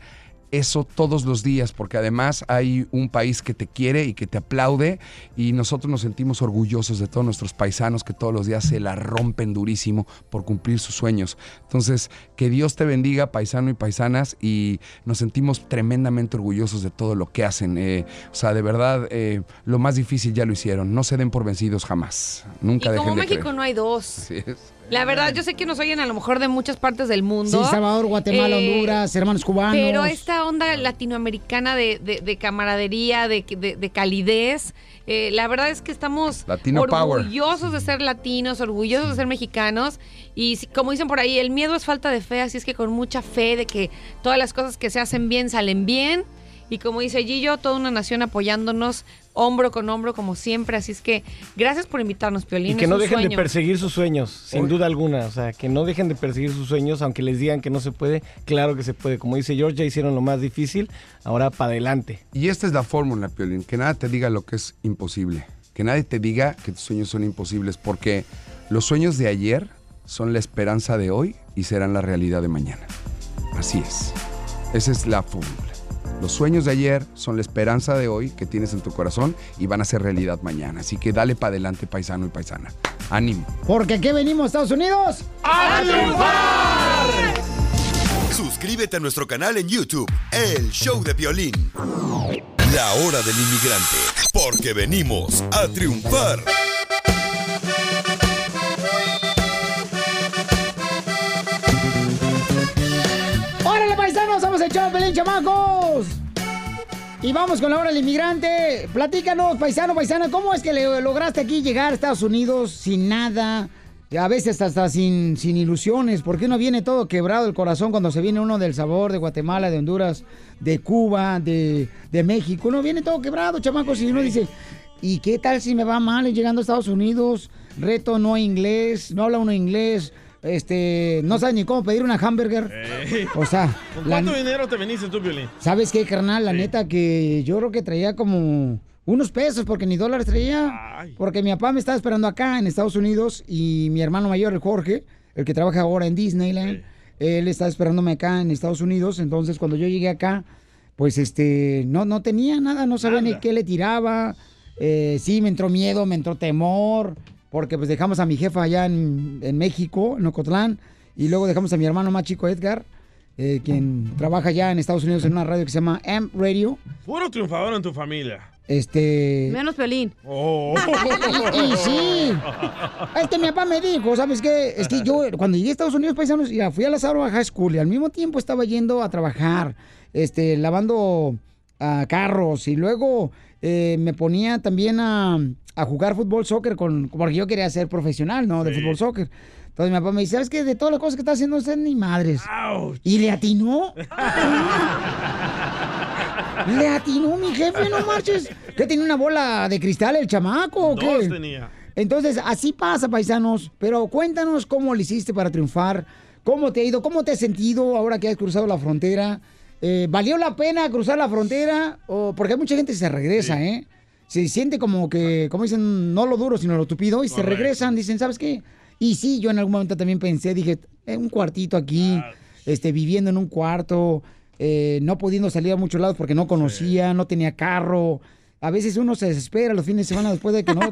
eso todos los días, porque además hay un país que te quiere y que te aplaude y nosotros nos sentimos orgullosos de todos nuestros paisanos que todos los días se la rompen durísimo por cumplir sus sueños. Entonces, que Dios te bendiga, paisano y paisanas, y nos sentimos tremendamente orgullosos de todo lo que hacen. Eh, o sea, de verdad, eh, lo más difícil ya lo hicieron. No se den por vencidos jamás. Nunca
Y
dejen
como
de
México
creer.
no hay dos.
Así es.
La verdad, yo sé que nos oyen a lo mejor de muchas partes del mundo.
Sí, Salvador, Guatemala,
Eh,
Honduras, hermanos cubanos.
Pero esta onda latinoamericana de, de- de camaradería, de, de- de calidez, eh, la verdad es que estamos
Latino power.
orgullosos de ser latinos, orgullosos de ser mexicanos. Y si- como dicen por ahí, el miedo es falta de fe, así es que con mucha fe de que todas las cosas que se hacen bien salen bien. Y como dice Gillo, toda una nación apoyándonos hombro con hombro como siempre. Así es que gracias por invitarnos, Piolín.
Y que
es
no
un
dejen de perseguir sus sueños, sin duda alguna. O sea, que no dejen de perseguir sus sueños, aunque les digan que no se puede. Claro que se puede. Como dice George, ya hicieron lo más difícil. Ahora para adelante.
Y esta es la fórmula, Piolín, que nada te diga lo que es imposible, que nadie te diga que tus sueños son imposibles, porque los sueños de ayer son la esperanza de hoy y serán la realidad de mañana. Así es. Esa es la fórmula. Los sueños de ayer son la esperanza de hoy que tienes en tu corazón y van a ser realidad mañana. Así que dale para adelante, paisano y paisana. Ánimo.
Porque aquí venimos, Estados Unidos.
¡A triunfar! Suscríbete a nuestro canal en YouTube, El Show de Violín. La hora del inmigrante, porque venimos a triunfar.
Paisanos! ¡Vamos a echar pelín, chamacos! Y vamos con la hora del inmigrante. Platícanos, paisano, paisana, ¿cómo es que le lograste aquí llegar a Estados Unidos sin nada? A veces hasta sin, sin ilusiones. ¿Por qué no viene todo quebrado el corazón cuando se viene uno del sabor de Guatemala, de Honduras, de Cuba, de, de México? Uno viene todo quebrado, chamacos, y uno dice, ¿y qué tal si me va mal llegando a Estados Unidos? Reto no inglés, no habla uno inglés, este, no sabe ni cómo pedir una hamburger. O sea,
¿Con
la-
cuánto dinero te veniste tú, Piolín?
¿sabes qué, carnal? La neta que yo creo que traía como unos pesos porque ni dólares traía. Porque mi papá me estaba esperando acá en Estados Unidos y mi hermano mayor, el Jorge, el que trabaja ahora en Disneyland, él está esperándome acá en Estados Unidos. Entonces, cuando yo llegué acá, pues este, no, no tenía nada, no sabía ni qué le tiraba. Eh, sí, me entró miedo, me entró temor, porque pues dejamos a mi jefa allá en, en México, en Ocotlán, y luego dejamos a mi hermano más chico, Edgar, eh, quien trabaja allá en Estados Unidos en una radio que se llama AMP Radio.
Puro triunfador en tu familia.
Este.
Menos Pelín.
Oh.
y sí. Es que mi papá me dijo, ¿sabes qué? Es que yo, cuando llegué a Estados Unidos, paisanos, ya fui a la Sauer High School y al mismo tiempo estaba yendo a trabajar, este, lavando ah, carros y luego eh, me ponía también a, a jugar fútbol, soccer, con, porque yo quería ser profesional, ¿no? De fútbol, soccer. Entonces mi papá me dice, ¿sabes qué? De todas las cosas que está haciendo usted, ni madres. Y le atinó. Le atinó mi jefe, no marches. ¿Qué tiene una bola de cristal el chamaco o qué?
Dos tenía.
Entonces, así pasa, paisanos. Pero cuéntanos cómo le hiciste para triunfar. ¿Cómo te ha ido? ¿Cómo te has sentido ahora que has cruzado la frontera? Eh, ¿Valió la pena cruzar la frontera? O, porque hay mucha gente que se regresa, ¿eh? Se siente como que, como dicen, no lo duro, sino lo tupido. Y se regresan, dicen, ¿sabes qué? Y sí, yo en algún momento también pensé, dije, "Eh, un cuartito aquí, este, viviendo en un cuarto, eh, no pudiendo salir a muchos lados porque no conocía, no tenía carro. A veces uno se desespera los fines de semana después de que no.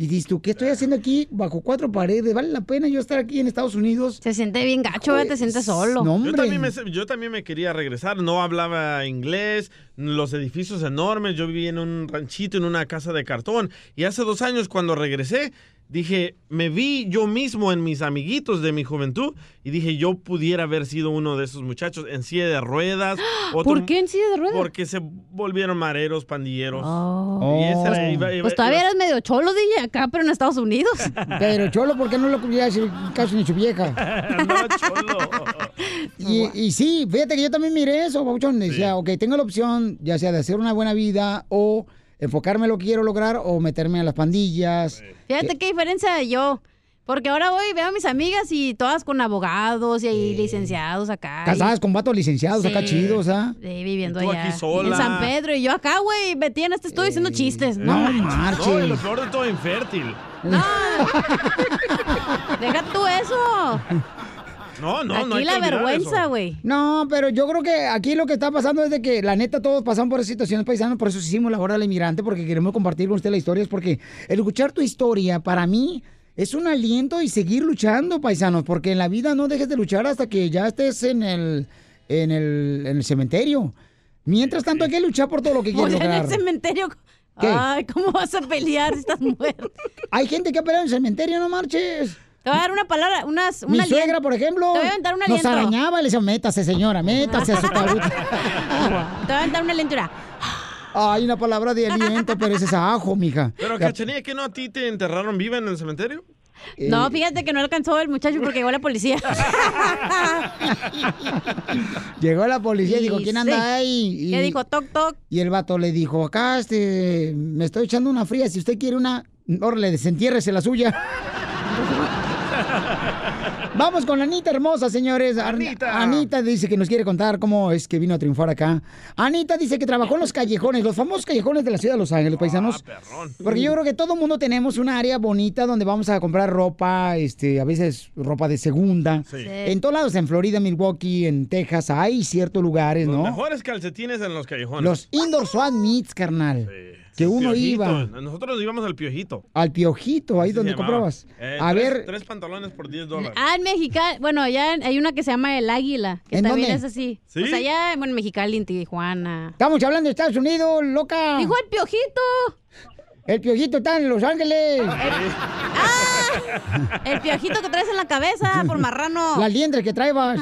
Y dices tú, ¿qué estoy haciendo aquí bajo cuatro paredes? ¿Vale la pena yo estar aquí en Estados Unidos?
Se siente bien gacho, ¿verdad? te sientes solo.
No,
Yo también, me, yo también me quería regresar, no hablaba inglés, los edificios enormes, yo vivía en un ranchito, en una casa de cartón, y hace dos años cuando regresé, dije, me vi yo mismo en mis amiguitos de mi juventud y dije, yo pudiera haber sido uno de esos muchachos en silla de ruedas.
¿Por qué en silla de ruedas?
Porque se volvieron mareros, pandilleros.
Oh.
Y ese era- iba- iba-
Pues todavía eres medio cholo, DJ, acá, pero en Estados Unidos.
Pero Cholo, ¿por qué no lo quería hacer caso ni su vieja? Y, y sí, fíjate que yo también miré eso, Pauchón. Decía, ok, tengo la opción ya sea de hacer una buena vida o enfocarme en lo que quiero lograr o meterme a las pandillas.
Fíjate qué diferencia de yo. Porque ahora voy y veo a mis amigas y todas con abogados y licenciados acá.
Casadas con vatos licenciados, acá chidos, ¿ah?
Sí, viviendo
tú
allá.
aquí sola.
En San Pedro y yo acá, güey, metida en este estudio diciendo chistes. No,
no
manches.
No, y lo peor de todo, infértil.
Deja tú eso.
No, no, no.
Aquí la vergüenza, güey.
No, pero yo creo que aquí lo que está pasando es de que la neta todos pasamos por esas situaciones paisanos, por eso hicimos la hora del inmigrante, porque queremos compartir con usted la historia, es porque el escuchar tu historia para mí es un aliento y seguir luchando, paisanos, porque en la vida no dejes de luchar hasta que ya estés en el, en el, en el cementerio. Mientras tanto hay que luchar por todo lo que
O
quieres
sea, en
lograr.
el cementerio.
¿Qué?
Ay, ¿cómo vas a pelear si estás muerto?
Hay gente que ha peleado en el cementerio, no marches.
Te voy a dar una palabra, unas,
Mi
una
suegra, por ejemplo,
Te voy a aventar un
nos arañaba y le decía, métase, señora, métase a su tabuta.
Te voy a aventar una lentura.
Hay una palabra de aliento, pero ese es ajo, mija.
Pero, Cachanilla, ¿que no a ti te enterraron viva en el cementerio?
Eh,
No, fíjate que no alcanzó el muchacho porque llegó la policía.
Llegó la policía y dijo, ¿quién
sí.
anda ahí? Y,
¿Qué dijo? Toc, toc.
Y el vato le dijo, acá este, me estoy echando una fría, si usted quiere una, órale, desentiérrese la suya. Vamos con Anita hermosa, señores. Anita. Anita dice que nos quiere contar cómo es que vino a triunfar acá. Anita dice que trabajó en los callejones, los famosos callejones de la ciudad de Los Ángeles, paisanos. Porque yo creo que todo mundo tenemos una área bonita donde vamos a comprar ropa, este, a veces ropa de segunda.
Sí.
En todos lados, en Florida, Milwaukee, en Texas, hay ciertos lugares,
Los
¿no?
mejores calcetines en los callejones.
Los indoor swap meets, carnal. Que uno
Piojito.
iba
Nosotros íbamos al piojito.
al piojito, ahí
Así
donde comprabas.
Eh,
a
tres-
ver,
Tres pantalones por 10 dólares.
Ah, en Mexicali, bueno, allá hay una que se llama El Águila, que
¿En
también
dónde?
es así.
¿Sí?
O sea, allá, bueno, en Mexicali, en Tijuana.
estamos hablando de Estados Unidos, loca.
Dijo el piojito.
El piojito está en Los Ángeles.
El piojito que traes en la cabeza por marrano.
Las liendres que traebas.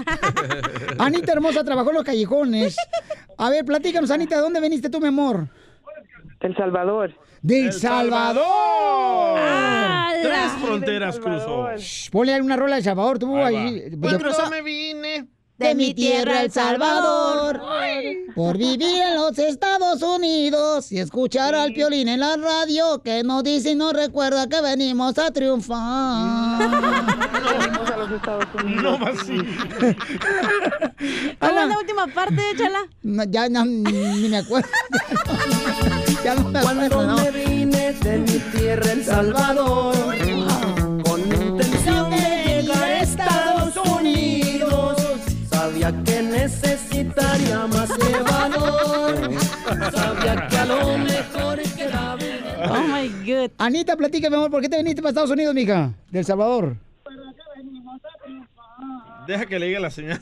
Anita hermosa trabajó en los callejones. A ver, platícanos, Anita, ¿de dónde veniste tú, mi amor?
El Salvador.
¡Del Salvador!
Tres fronteras cruzó.
Shh, Ponle una rola de Salvador, tú ahí.
Y
Yo-
cruzó me vine.
de mi tierra, El Salvador. Por vivir en los Estados Unidos y escuchar al piolín en la radio que nos dice y nos recuerda que venimos a triunfar.
Venimos a los Estados Unidos.
No más sí.
¿Cómo es la última parte, échala?
No, ya no, ni me acuerdo. ya no me acuerdo, no.
vine de mi tierra, El Salvador, con intención de llegar a Estados Unidos. Sabía que necesitaría más llevador. Sabía que a lo mejor quedaba.
Oh my God.
Anita, platícame, amor, ¿por qué te viniste para Estados Unidos, mija? Del Salvador.
Deja que le diga la señal.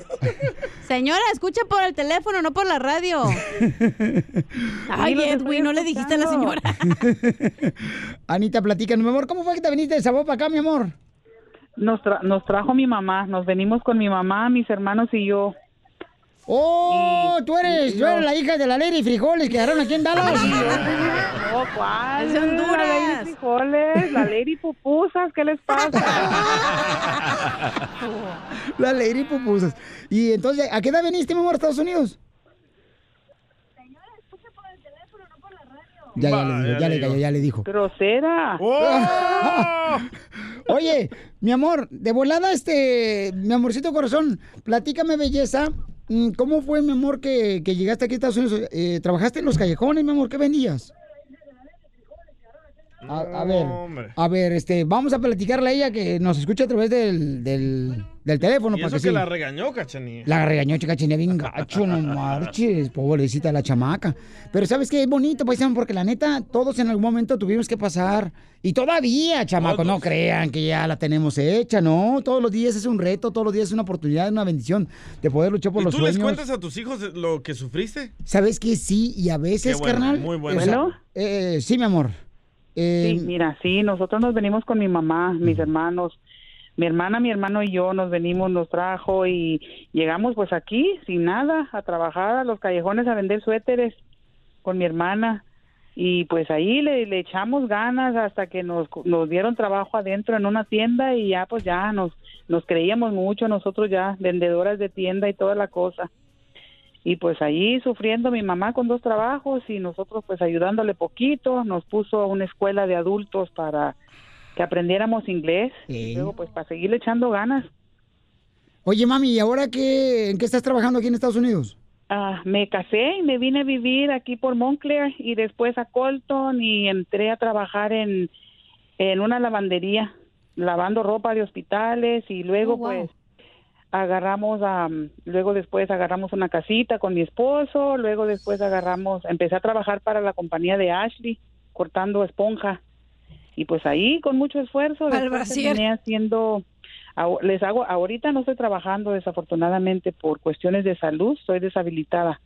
Señora, escucha por el teléfono, no por la radio. Ay, Edwin, no le dijiste a la señora.
Anita, platícanos, mi amor, ¿cómo fue que te viniste del Salvador para acá, mi amor?
Nos, tra- nos trajo mi mamá, nos venimos con mi mamá, mis hermanos y yo.
Oh, tú eres,
y
tú eres
no.
la hija de la Lady Frijoles que agarraron aquí en Dallas.
No, ¿cuál?
Es Honduras.
La Lady Frijoles, la Lady Pupusas, ¿qué les pasa?
la Lady Pupusas. Y entonces, ¿a qué edad viniste, mi amor, a Estados Unidos? Ya, ya, le dijo, ya, le, ya, ya le dijo.
Grosera.
Oye, mi amor, de volada, este, mi amorcito corazón, platícame, belleza. Mm, ¿Cómo fue, mi amor, que, que llegaste aquí a Estados Unidos? Eh, ¿Trabajaste en los callejones, mi amor? ¿Qué vendías? A, a ver,
hombre.
a ver, este, vamos a platicarle a ella que nos escucha a través del, del, del teléfono.
Y
para
eso
que
que
sí.
la regañó, Cachanilla.
La regañó, chica, chinea bien gacho, no marches, pobrecita la chamaca. Pero ¿sabes qué? Es bonito, paisano, porque la neta, todos en algún momento tuvimos que pasar. Y todavía, chamaco, no crean que ya la tenemos hecha, ¿no? Todos los días es un reto, todos los días es una oportunidad, una bendición de poder luchar por
¿Y
los
tú les
sueños.
cuentas a tus hijos lo que sufriste?
¿Sabes qué? Sí, y a veces,
bueno,
carnal.
muy bueno.
o sea,
¿Bueno?
eh, sí, mi amor. Eh,
Sí, mira, sí, nosotros nos venimos con mi mamá, mis hermanos. Mi hermana, mi hermano y yo nos venimos, nos trajo y llegamos pues aquí sin nada a trabajar a los callejones a vender suéteres con mi hermana y pues ahí le, echamos ganas hasta que nos, nos dieron trabajo adentro en una tienda y ya pues ya nos, nos creíamos mucho nosotros ya vendedoras de tienda y toda la cosa. Y pues ahí sufriendo mi mamá con dos trabajos y nosotros pues ayudándole poquito, nos puso a una escuela de adultos para que aprendiéramos inglés y luego pues para seguirle echando ganas.
Oye, mami, ¿y ahora qué, en qué estás trabajando aquí en Estados Unidos?
Ah, me casé y me vine a vivir aquí por Montclair y después a Colton y entré a trabajar en, en una lavandería, lavando ropa de hospitales y luego
Oh, wow.
pues agarramos a, luego después agarramos una casita con mi esposo, luego después agarramos, empecé a trabajar para la compañía de Ashley, cortando esponja y pues ahí con mucho esfuerzo terminé haciendo les hago ahorita no estoy trabajando desafortunadamente por cuestiones de salud soy deshabilitada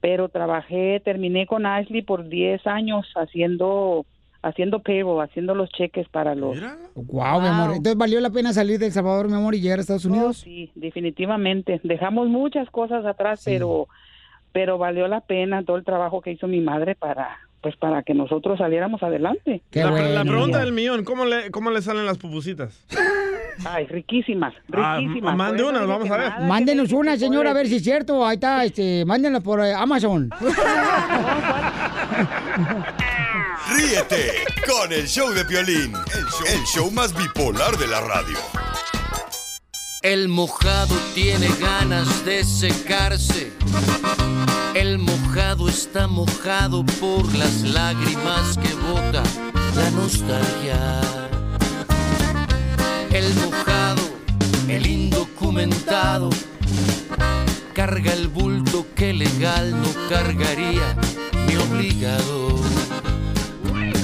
pero trabajé terminé con Ashley por 10 años haciendo haciendo payroll haciendo los cheques para los
Wow, mi amor. Entonces valió la pena salir de El Salvador, mi amor, y llegar a Estados Unidos.
sí definitivamente. Dejamos muchas cosas atrás pero pero valió la pena todo el trabajo que hizo mi madre para pues para que nosotros saliéramos adelante
la, la pregunta del millón, ¿cómo le, ¿cómo le salen las pupusitas?
Ay, riquísimas,
Ah,
riquísimas.
mande unas, vamos a ver.
Mándenos una, señora, a ver si es cierto. Ahí está, este, mándenla por eh, Amazon.
Ríete con el show de Piolín, el show, el show más bipolar de la radio.
El mojado tiene ganas de secarse. El mojado está mojado por las lágrimas que bota la nostalgia. El mojado, el indocumentado, carga el bulto que legal no cargaría mi obligado.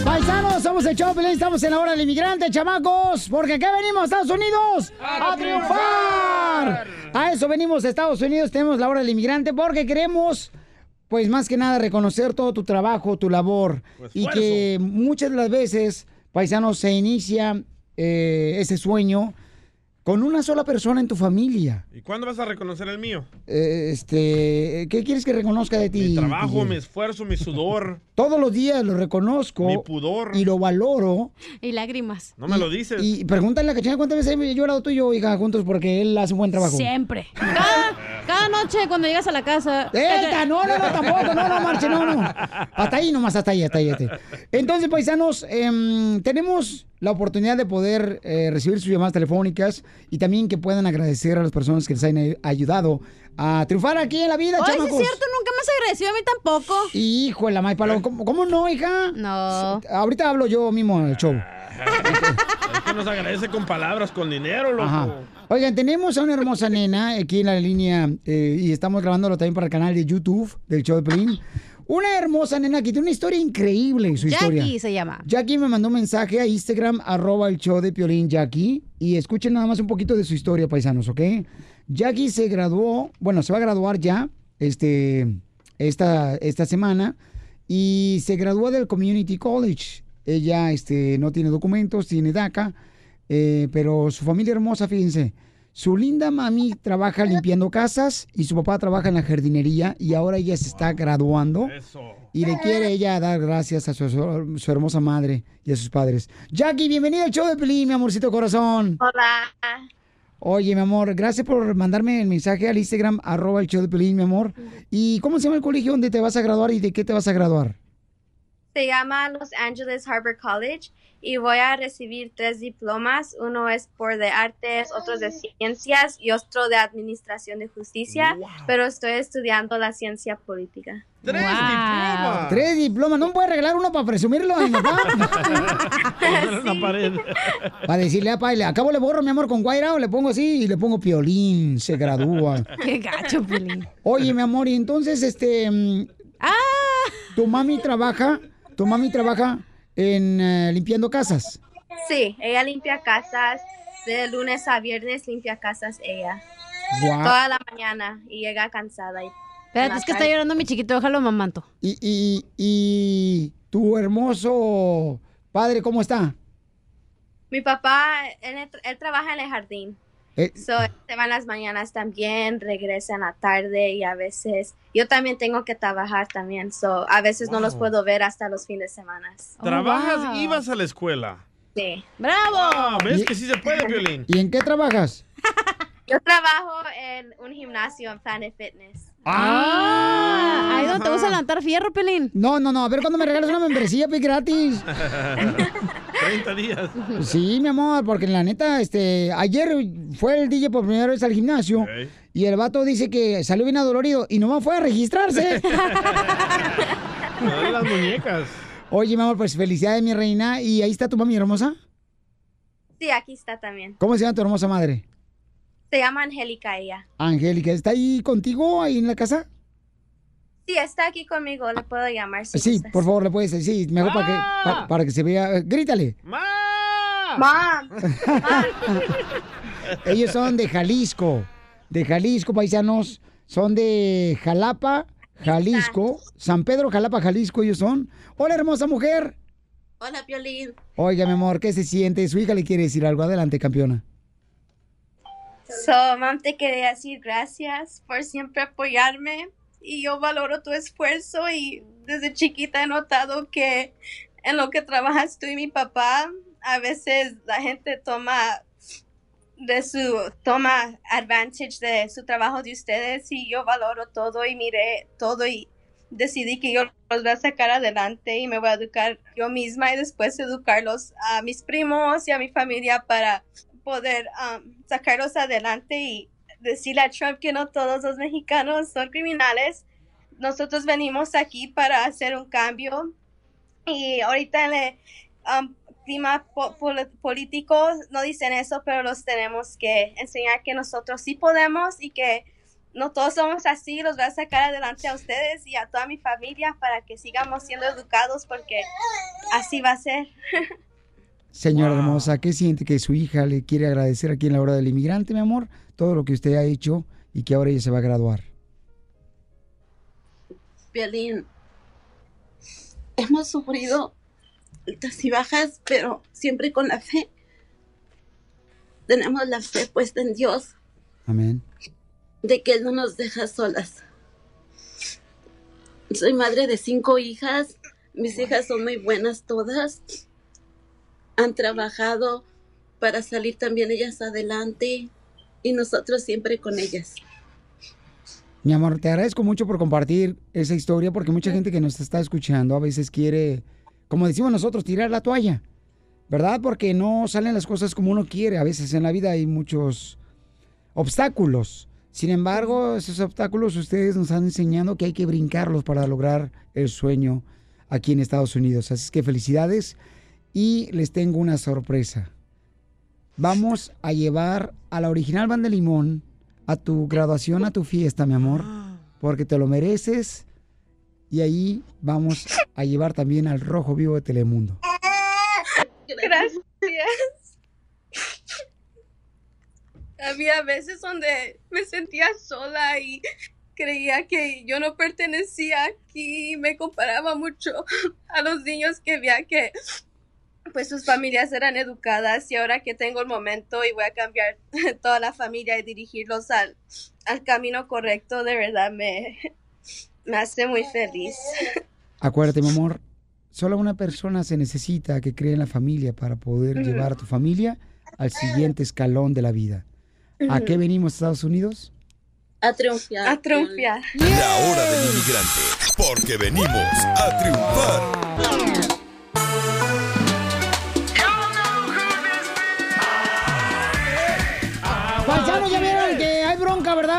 Paisanos, somos el Choplin, estamos en la hora del inmigrante, chamacos, porque acá venimos a Estados Unidos a, triunfar. A eso venimos a Estados Unidos, tenemos la hora del inmigrante porque queremos, pues más que nada, reconocer todo tu trabajo, tu labor y que muchas de las veces, paisanos, se inicia eh, ese sueño con una sola persona en tu familia.
¿Y cuándo vas a reconocer el mío?
Eh, este, ¿qué quieres que reconozca de ti?
Mi trabajo, mi esfuerzo, mi sudor.
Todos los días lo reconozco.
Mi pudor.
Y lo valoro.
Y lágrimas.
No me lo dices.
Y pregúntale a la cachina cuántas veces hemos llorado tú y yo, hija, juntos, porque él hace un buen trabajo.
Siempre. Cada, cada noche cuando llegas a la casa.
¡Eta! No, no, no, tampoco, no, no, marche, no, no. Hasta ahí nomás, hasta ahí, hasta ahí. hasta ahí. Entonces, paisanos, em, tenemos la oportunidad de poder eh, recibir sus llamadas telefónicas y también que puedan agradecer a las personas que les han ayudado a triunfar aquí en la vida,
Ay, sí es
chamacos.
cierto, nunca me has agradecido a mí tampoco.
Hijo de la May Paloma, ¿cómo, cómo no, hija?
No.
Ahorita hablo yo mismo en el show.
Es que nos agradece con palabras, con dinero, loco.
Ajá. Oigan, tenemos a una hermosa nena aquí en la línea eh, y estamos grabándolo también para el canal de YouTube del show de Pelín. Una hermosa nena que tiene una historia increíble, su historia.
Jackie se llama.
Jackie me mandó un mensaje a Instagram, arroba el show de Piolín Jackie. Y escuchen nada más un poquito de su historia, paisanos, ¿ok? Jackie se graduó, bueno, se va a graduar ya, este, esta, esta semana. Y se graduó del Community College. Ella, este, no tiene documentos, tiene DACA. eh, pero su familia hermosa, fíjense. Su linda mami trabaja limpiando casas y su papá trabaja en la jardinería y ahora ella se está graduando y le quiere ella dar gracias a su hermosa madre y a sus padres. Jackie, bienvenida al show de Pelín, mi amorcito corazón.
Hola.
Oye, mi amor, gracias por mandarme el mensaje al Instagram, arroba el show de Pelín, mi amor. ¿Y cómo se llama el colegio donde te vas a graduar y de qué te vas a graduar?
Se llama Los Angeles Harbor College y voy a recibir tres diplomas. Uno es por de artes, otro de ciencias y otro de administración de justicia, pero estoy estudiando la ciencia política.
¡Tres diplomas!
Tres diplomas, ¿no me puedes regalar uno para presumirlo a mi papá?
Poner en la pared.
Para decirle a le acabo le borro mi amor con Guaira o le pongo así y le pongo piolín, se gradúa.
Qué gacho, Piolín.
Oye, mi amor, y entonces, este. ¡Ah! Tu mami trabaja, tu mami trabaja en eh, limpiando casas.
Sí, ella limpia casas. De lunes a viernes limpia casas ella. Toda la mañana y llega cansada. Y
Espérate, es que está llorando mi chiquito, déjalo mamanto.
Y, y, y tu hermoso, padre cómo está?
Mi papá, él, él trabaja en el jardín.
Eh,
So, se van las mañanas también, regresa en la tarde y a veces yo también tengo que trabajar también. So, a veces no los puedo ver hasta los fines de semana.
¿Trabajas y vas a la escuela?
Sí.
¡Bravo!
Ah, ¿Ves que sí se puede, Violín?
¿Y en qué trabajas?
Yo trabajo en un gimnasio en Planet Fitness.
¡Ah!
¿Ahí donde te vas a levantar fierro, Pelín?
No, no, no. A ver cuándo me regalas una membresía, pues, gratis.
30 días.
Sí, mi amor, porque la neta, este, ayer fue el DJ por primera vez al gimnasio y el vato dice que salió bien adolorido y nomás fue a registrarse.
Las muñecas.
Oye, mi amor, pues felicidades, mi reina. ¿Y ahí está tu mami hermosa?
Sí, aquí está también.
¿Cómo se llama tu hermosa madre?
Se llama Angélica ella.
Angélica, ¿está ahí contigo, ahí en la casa?
Sí, está aquí conmigo. Le puedo llamar si
Sí,
gustas.
por favor, le puedes decir. Sí, mejor para que, pa- para que se vea. Grítale.
Mom.
Ellos son de Jalisco. De Jalisco, paisanos. Son de Jalapa, Jalisco. San Pedro, Jalapa, Jalisco, ellos son. Hola, hermosa mujer.
Hola, Piolín.
Oiga, mi amor, ¿qué se siente? Su hija le quiere decir algo. Adelante, campeona.
So, mam, te quería decir gracias por siempre apoyarme. Y yo valoro tu esfuerzo y desde chiquita he notado que en lo que trabajas tú y mi papá, a veces la gente toma de su, toma advantage de su trabajo de ustedes y yo valoro todo y miré todo y decidí que yo los voy a sacar adelante y me voy a educar yo misma y después educarlos a mis primos y a mi familia para poder um, sacarlos adelante y decirle a Trump que no todos los mexicanos son criminales. Nosotros venimos aquí para hacer un cambio y ahorita en el um, clima po- pol- político no dicen eso, pero los tenemos que enseñar que nosotros sí podemos y que no todos somos así, los voy a sacar adelante a ustedes y a toda mi familia para que sigamos siendo educados porque así va a ser.
Señora hermosa, ¿qué siente que su hija le quiere agradecer aquí en la hora del inmigrante, mi amor? Todo lo que usted ha hecho y que ahora ella se va a graduar.
Violín, hemos sufrido altas y bajas, pero siempre con la fe. Tenemos la fe puesta en Dios
Amén.
de que Él no nos deja solas. Soy madre de cinco hijas. Mis hijas son muy buenas todas. Han trabajado para salir también ellas adelante y nosotros siempre con ellas.
Mi amor, te agradezco mucho por compartir esa historia porque mucha gente que nos está escuchando a veces quiere, como decimos nosotros, tirar la toalla, ¿verdad? Porque no salen las cosas como uno quiere. A veces en la vida hay muchos obstáculos. Sin embargo, esos obstáculos ustedes nos están enseñando que hay que brincarlos para lograr el sueño aquí en Estados Unidos. Así que felicidades y les tengo una sorpresa. Vamos a llevar a la original Banda Limón a tu graduación, a tu fiesta, mi amor, porque te lo mereces. Y ahí vamos a llevar también al Rojo Vivo de Telemundo.
Gracias. Había veces donde me sentía sola y creía que yo no pertenecía aquí. Me comparaba mucho a los niños que veía que pues sus familias eran educadas y ahora que tengo el momento y voy a cambiar toda la familia y dirigirlos al, al camino correcto, de verdad me, me hace muy feliz.
Acuérdate, mi amor, solo una persona se necesita que cree en la familia para poder llevar a tu familia al siguiente escalón de la vida. ¿A qué venimos, Estados Unidos?
A triunfar.
A triunfar.
La hora del inmigrante, porque venimos a triunfar.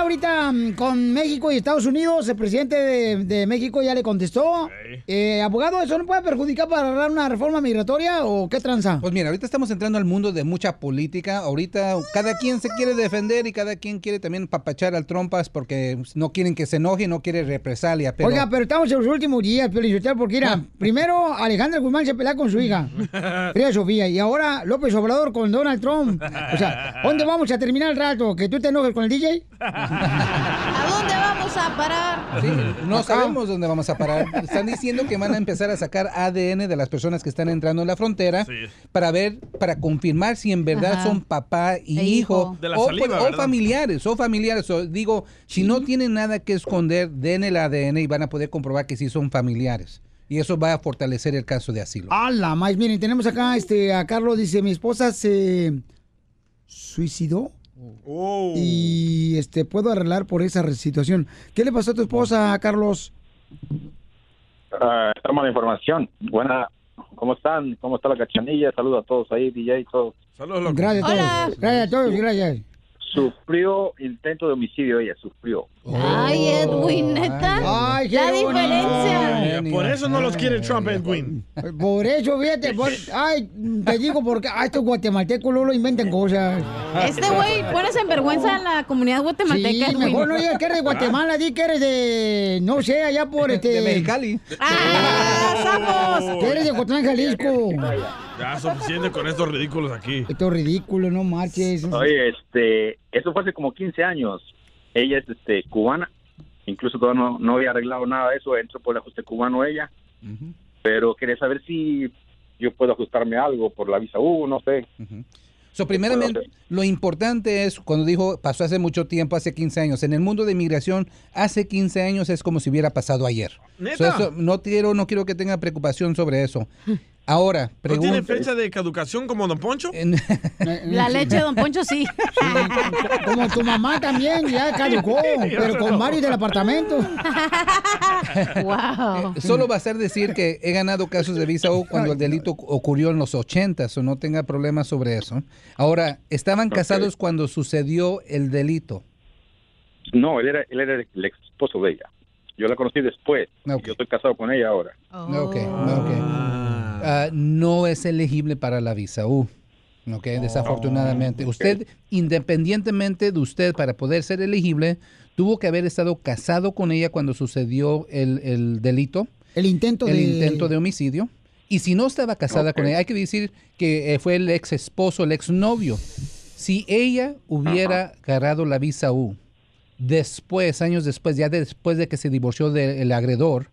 Ahorita mm, con México y Estados Unidos. El presidente de, de México ya le contestó. Eh, abogado, ¿eso no puede perjudicar para lograr una reforma migratoria o qué tranza?
Pues mira, ahorita estamos entrando al mundo de mucha política. Ahorita cada quien se quiere defender y cada quien quiere también papachar al trompas porque no quieren que se enoje, no quiere represalia. Pero...
Oiga, pero estamos en los últimos días, Piolichotel, porque mira, primero Alejandra Guzmán se pelea con su hija, Frida Sofía, y ahora López Obrador con Donald Trump. O sea, ¿dónde vamos a terminar el rato? ¿Que tú te enojes con el DJ?
¿A dónde vamos a parar?
Sí, no
Acá.
sabemos dónde vamos a parar. Están diciendo que van a empezar a sacar ADN de las personas que están entrando en la frontera para ver, para confirmar si en verdad
Ajá.
son papá y
E
hijo.
hijo.
De la
o,
saliva,
o
¿verdad?
familiares, o familiares. O digo, si no tienen nada que esconder, den el ADN y van a poder comprobar que sí son familiares. Y eso va a fortalecer el caso de asilo.
¡Hala, más! Miren, tenemos acá este, a Carlos, dice, mi esposa se suicidó
Oh.
y este puedo arreglar por esa situación. ¿Qué le pasó a tu esposa, Carlos?
Ah, esta mala información. Buena. ¿Cómo están? ¿Cómo está la cachanilla? Saludos a todos ahí, DJ, todos.
Saludos,
Gracias a todos. Gracias a todos, gracias.
Sufrió intento de homicidio ella, sufrió.
Ay, Edwin, neta.
Ay, qué
la diferencia.
Por eso no los quiere Trump, Edwin.
Por eso, fíjate, por- ay, te digo porque a estos guatemaltecos no lo inventan cosas.
Este güey pones en vergüenza a la comunidad guatemalteca.
Sí,
Edwin.
mejor no digas que eres de Guatemala, di que eres de, no sé, allá por este...
De Mexicali.
¡Ah,
Que eres de Cotlán, Jalisco.
Ya, suficiente con estos ridículos aquí.
Esto es ridículo, no marches.
Oye, este, eso fue hace como 15 años. Ella es este cubana. Incluso todavía no, no había arreglado nada de eso. Entró por el ajuste cubano ella. Pero quería saber si yo puedo ajustarme algo por la visa U, no sé.
So, primeramente, lo importante es, cuando dijo, pasó hace mucho tiempo, hace 15 años, en el mundo de inmigración, hace 15 años es como si hubiera pasado ayer.
¿Neta?
So, eso, no, quiero, no quiero que tenga preocupación sobre eso. Ahora,
¿No tiene fecha de caducación como Don Poncho?
La leche de Don Poncho sí.
Como tu mamá también, ya caducó, pero con varios del apartamento.
wow.
Eh, Solo bastar decir que he ganado casos de visa U cuando el delito ocurrió en los 80, o no tenga problemas sobre eso. Ahora, ¿estaban casados cuando sucedió el delito?
No, él era, él era el esposo de ella. Yo la conocí después. Yo estoy casado con ella ahora.
Ok, ok. Ah, no es elegible para la visa U. Ok, desafortunadamente. Usted, independientemente de usted, para poder ser elegible, tuvo que haber estado casado con ella cuando sucedió el, el delito.
El intento
el
de...
intento de homicidio. Y si no estaba casada con ella, hay que decir que eh, fue el ex esposo, el ex novio. Si ella hubiera agarrado la visa U, después, años después, ya después de que se divorció del agredor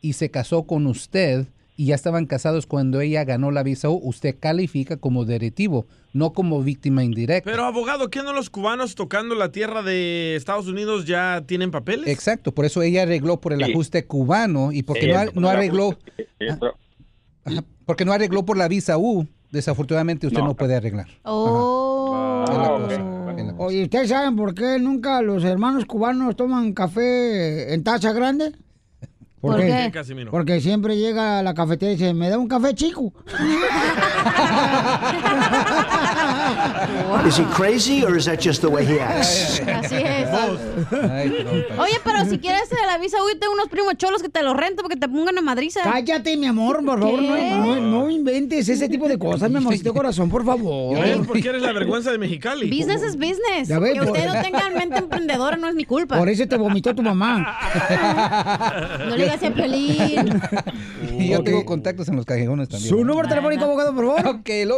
y se casó con usted y ya estaban casados cuando ella ganó la visa U, usted califica como deretivo, no como víctima indirecta.
Pero abogado, ¿qué no los cubanos tocando la tierra de Estados Unidos ya tienen papeles?
Exacto, por eso ella arregló por el
Sí.
ajuste cubano y porque
Sí,
no, no arregló
Eh,
Ajá, porque no arregló por la visa U, desafortunadamente usted no, puede arreglar.
Oh.
La cosa.
Oye, ¿ustedes saben por qué nunca los hermanos cubanos toman café en taza grande?
¿Por qué? ¿Por qué, Casimiro?
Porque siempre llega a la cafetería y dice, ¿me da un café chico?
Is he crazy or is that just the way he acts?
Así es. Oye, pero si quieres de la visa, uy, tengo unos primos cholos que te lo rento porque te pongan a madriza.
Cállate, mi amor, por favor, no, no, no inventes ese tipo de cosas, mi amorcito corazón, por favor.
¿Ya ves por qué eres la vergüenza de Mexicali?
Business es business.
Ya ves,
que usted
por-
no tenga mente emprendedora no es mi culpa.
Por eso te vomitó tu mamá.
No le digas a Piolín.
Y yo tengo contactos en los callejones también.
Su número telefónico, abogado, por favor.
Ok, el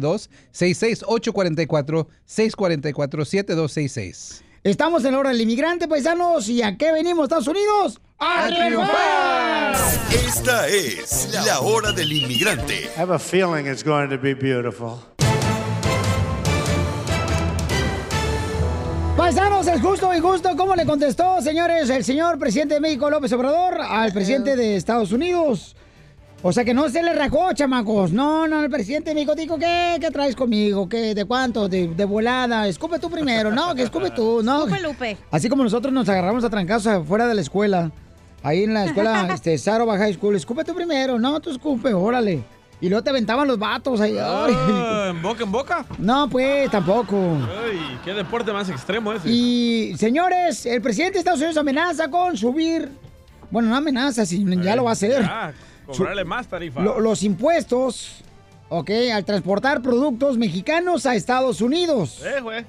844-644-7266. 844-644-7266.
Estamos en la hora del inmigrante, paisanos, ¿y a qué venimos, Estados Unidos? ¡A triunfar!
Esta es la hora del inmigrante.
I have a feeling it's going to be beautiful.
Paisanos, es justo y justo. ¿Cómo le contestó, señores, el señor presidente de México, López Obrador, al presidente de Estados Unidos? O sea, que no se le rajó, chamacos. No, no, el presidente de México dijo, ¿qué? ¿Qué traes conmigo? ¿Qué? ¿De cuánto? De, de volada. Escupe tú primero. No, que escupe tú, ¿no?
Escupe, Lupe.
Así como nosotros nos agarramos a trancazos afuera de la escuela. Ahí en la escuela, este, Saroba High School. Escupe tú primero. No, tú escupe, órale. Y luego te aventaban los vatos ahí. ay.
Ah, ¿En boca en boca?
No, pues, tampoco.
Ay, qué deporte más extremo ese.
Y, señores, el presidente de Estados Unidos amenaza con subir, bueno, no amenaza, sino ya lo va a hacer,
Ya, cobrarle más tarifa.
lo- los impuestos, ok, al transportar productos mexicanos a Estados Unidos.
Eh, güey.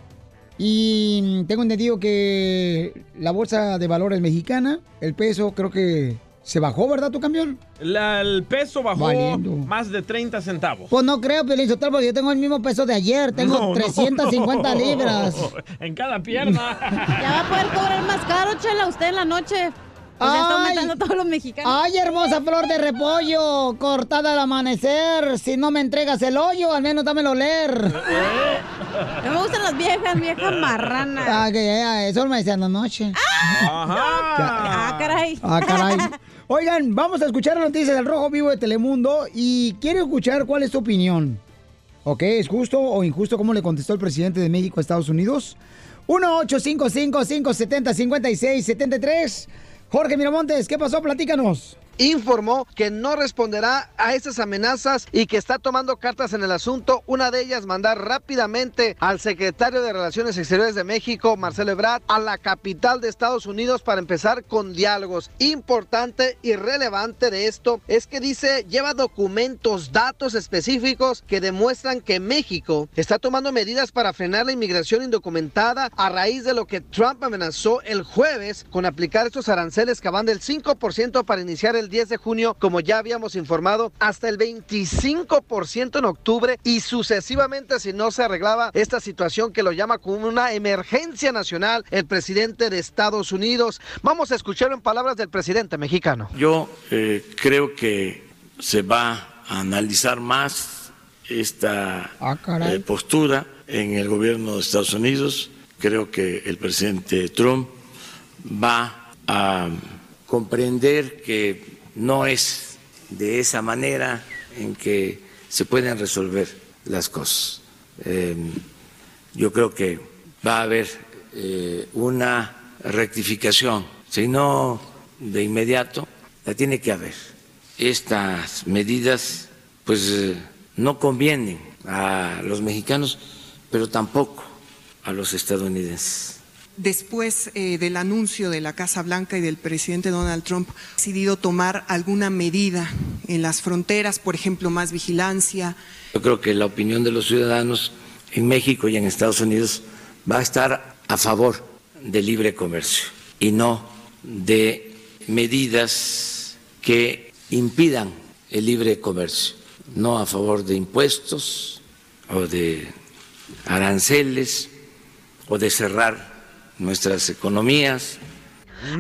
Y tengo entendido que la bolsa de valores mexicana, el peso creo que ¿Se bajó, verdad, tu camión?
La- el peso bajó
Valiendo.
más de 30 centavos.
Pues no creo, Sotelo, porque yo tengo el mismo peso de ayer. Tengo
No, no,
350
no.
libras.
En cada pierna.
Ya va a poder cobrar más caro, chela, usted en la noche. Está aumentando todos los mexicanos.
Ay, hermosa flor de repollo, cortada al amanecer. Si no me entregas el hoyo, al menos dámelo leer.
No me gustan las viejas, viejas marranas.
Ah, que ya, eso me decían anoche.
Ah, caray.
Ah, caray. Oigan, vamos a escuchar las noticias del Rojo Vivo de Telemundo y quiero escuchar cuál es tu opinión. ¿Ok? ¿Es justo o injusto cómo le contestó el presidente de México a Estados Unidos? 1-855-570-5673. Jorge Miramontes, ¿qué pasó? Platícanos.
Informó que no responderá a esas amenazas y que está tomando cartas en el asunto. Una de ellas, mandar rápidamente al secretario de Relaciones Exteriores de México, Marcelo Ebrard, a la capital de Estados Unidos para empezar con diálogos. Importante y relevante de esto es que dice, lleva documentos, datos específicos que demuestran que México está tomando medidas para frenar la inmigración indocumentada a raíz de lo que Trump amenazó el jueves con aplicar estos aranceles que van del 5% para iniciar el 10 de junio, como ya habíamos informado, hasta el 25% en octubre y sucesivamente si no se arreglaba esta situación que lo llama como una emergencia nacional el presidente de Estados Unidos. Vamos a escuchar en palabras del presidente mexicano.
Yo eh, creo que se va a analizar más esta
caray.
eh, postura en el gobierno de Estados Unidos. Creo que el presidente Trump va a comprender que no es de esa manera en que se pueden resolver las cosas. Eh, yo creo que va a haber eh, una rectificación, si no de inmediato, la tiene que haber. Estas medidas pues eh, no convienen a los mexicanos, pero tampoco a los estadounidenses.
Después eh, del anuncio de la Casa Blanca y del presidente Donald Trump, ha decidido tomar alguna medida en las fronteras, por ejemplo, más vigilancia.
Yo creo que la opinión de los ciudadanos en México y en Estados Unidos va a estar a favor del libre comercio y no de medidas que impidan el libre comercio, no a favor de impuestos o de aranceles o de cerrar nuestras economías.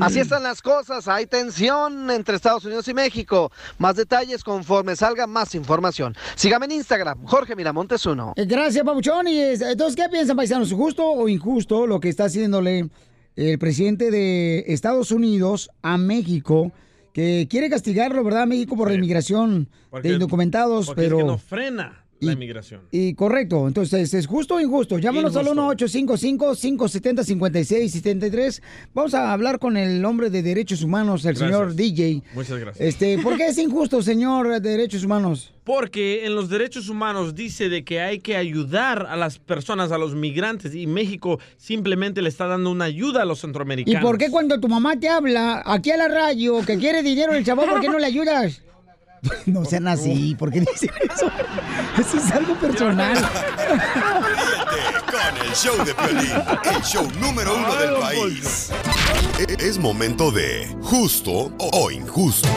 Así están las cosas, hay tensión entre Estados Unidos y México. Más detalles conforme salga más información. Sígame en Instagram, Jorge Miramontes uno.
Gracias, Pabuchón. Y es- entonces, ¿qué piensan, paisanos? ¿Justo o injusto lo que está haciéndole el presidente de Estados Unidos a México? Que quiere castigarlo, ¿verdad, México, por la inmigración
Porque-
de indocumentados, pero...
es que no frena la inmigración.
Y correcto, entonces, ¿es justo o injusto? Llámanos al
Injusto.
1-855-570-5673. Vamos a hablar con el hombre de derechos humanos, el
Gracias.
señor DJ.
Muchas gracias.
Este, ¿Por qué es injusto, señor de derechos humanos?
Porque en los derechos humanos dice de que hay que ayudar a las personas, a los migrantes, y México simplemente le está dando una ayuda a los
¿Y
centroamericanos.
por qué cuando tu mamá te habla aquí a la radio que quiere dinero el chavo, por qué no le ayudas? No sean así, ¿por qué dicen eso? Eso es algo personal.
Con el show de Piolín, el show número uno del país. E- Es momento de justo o injusto.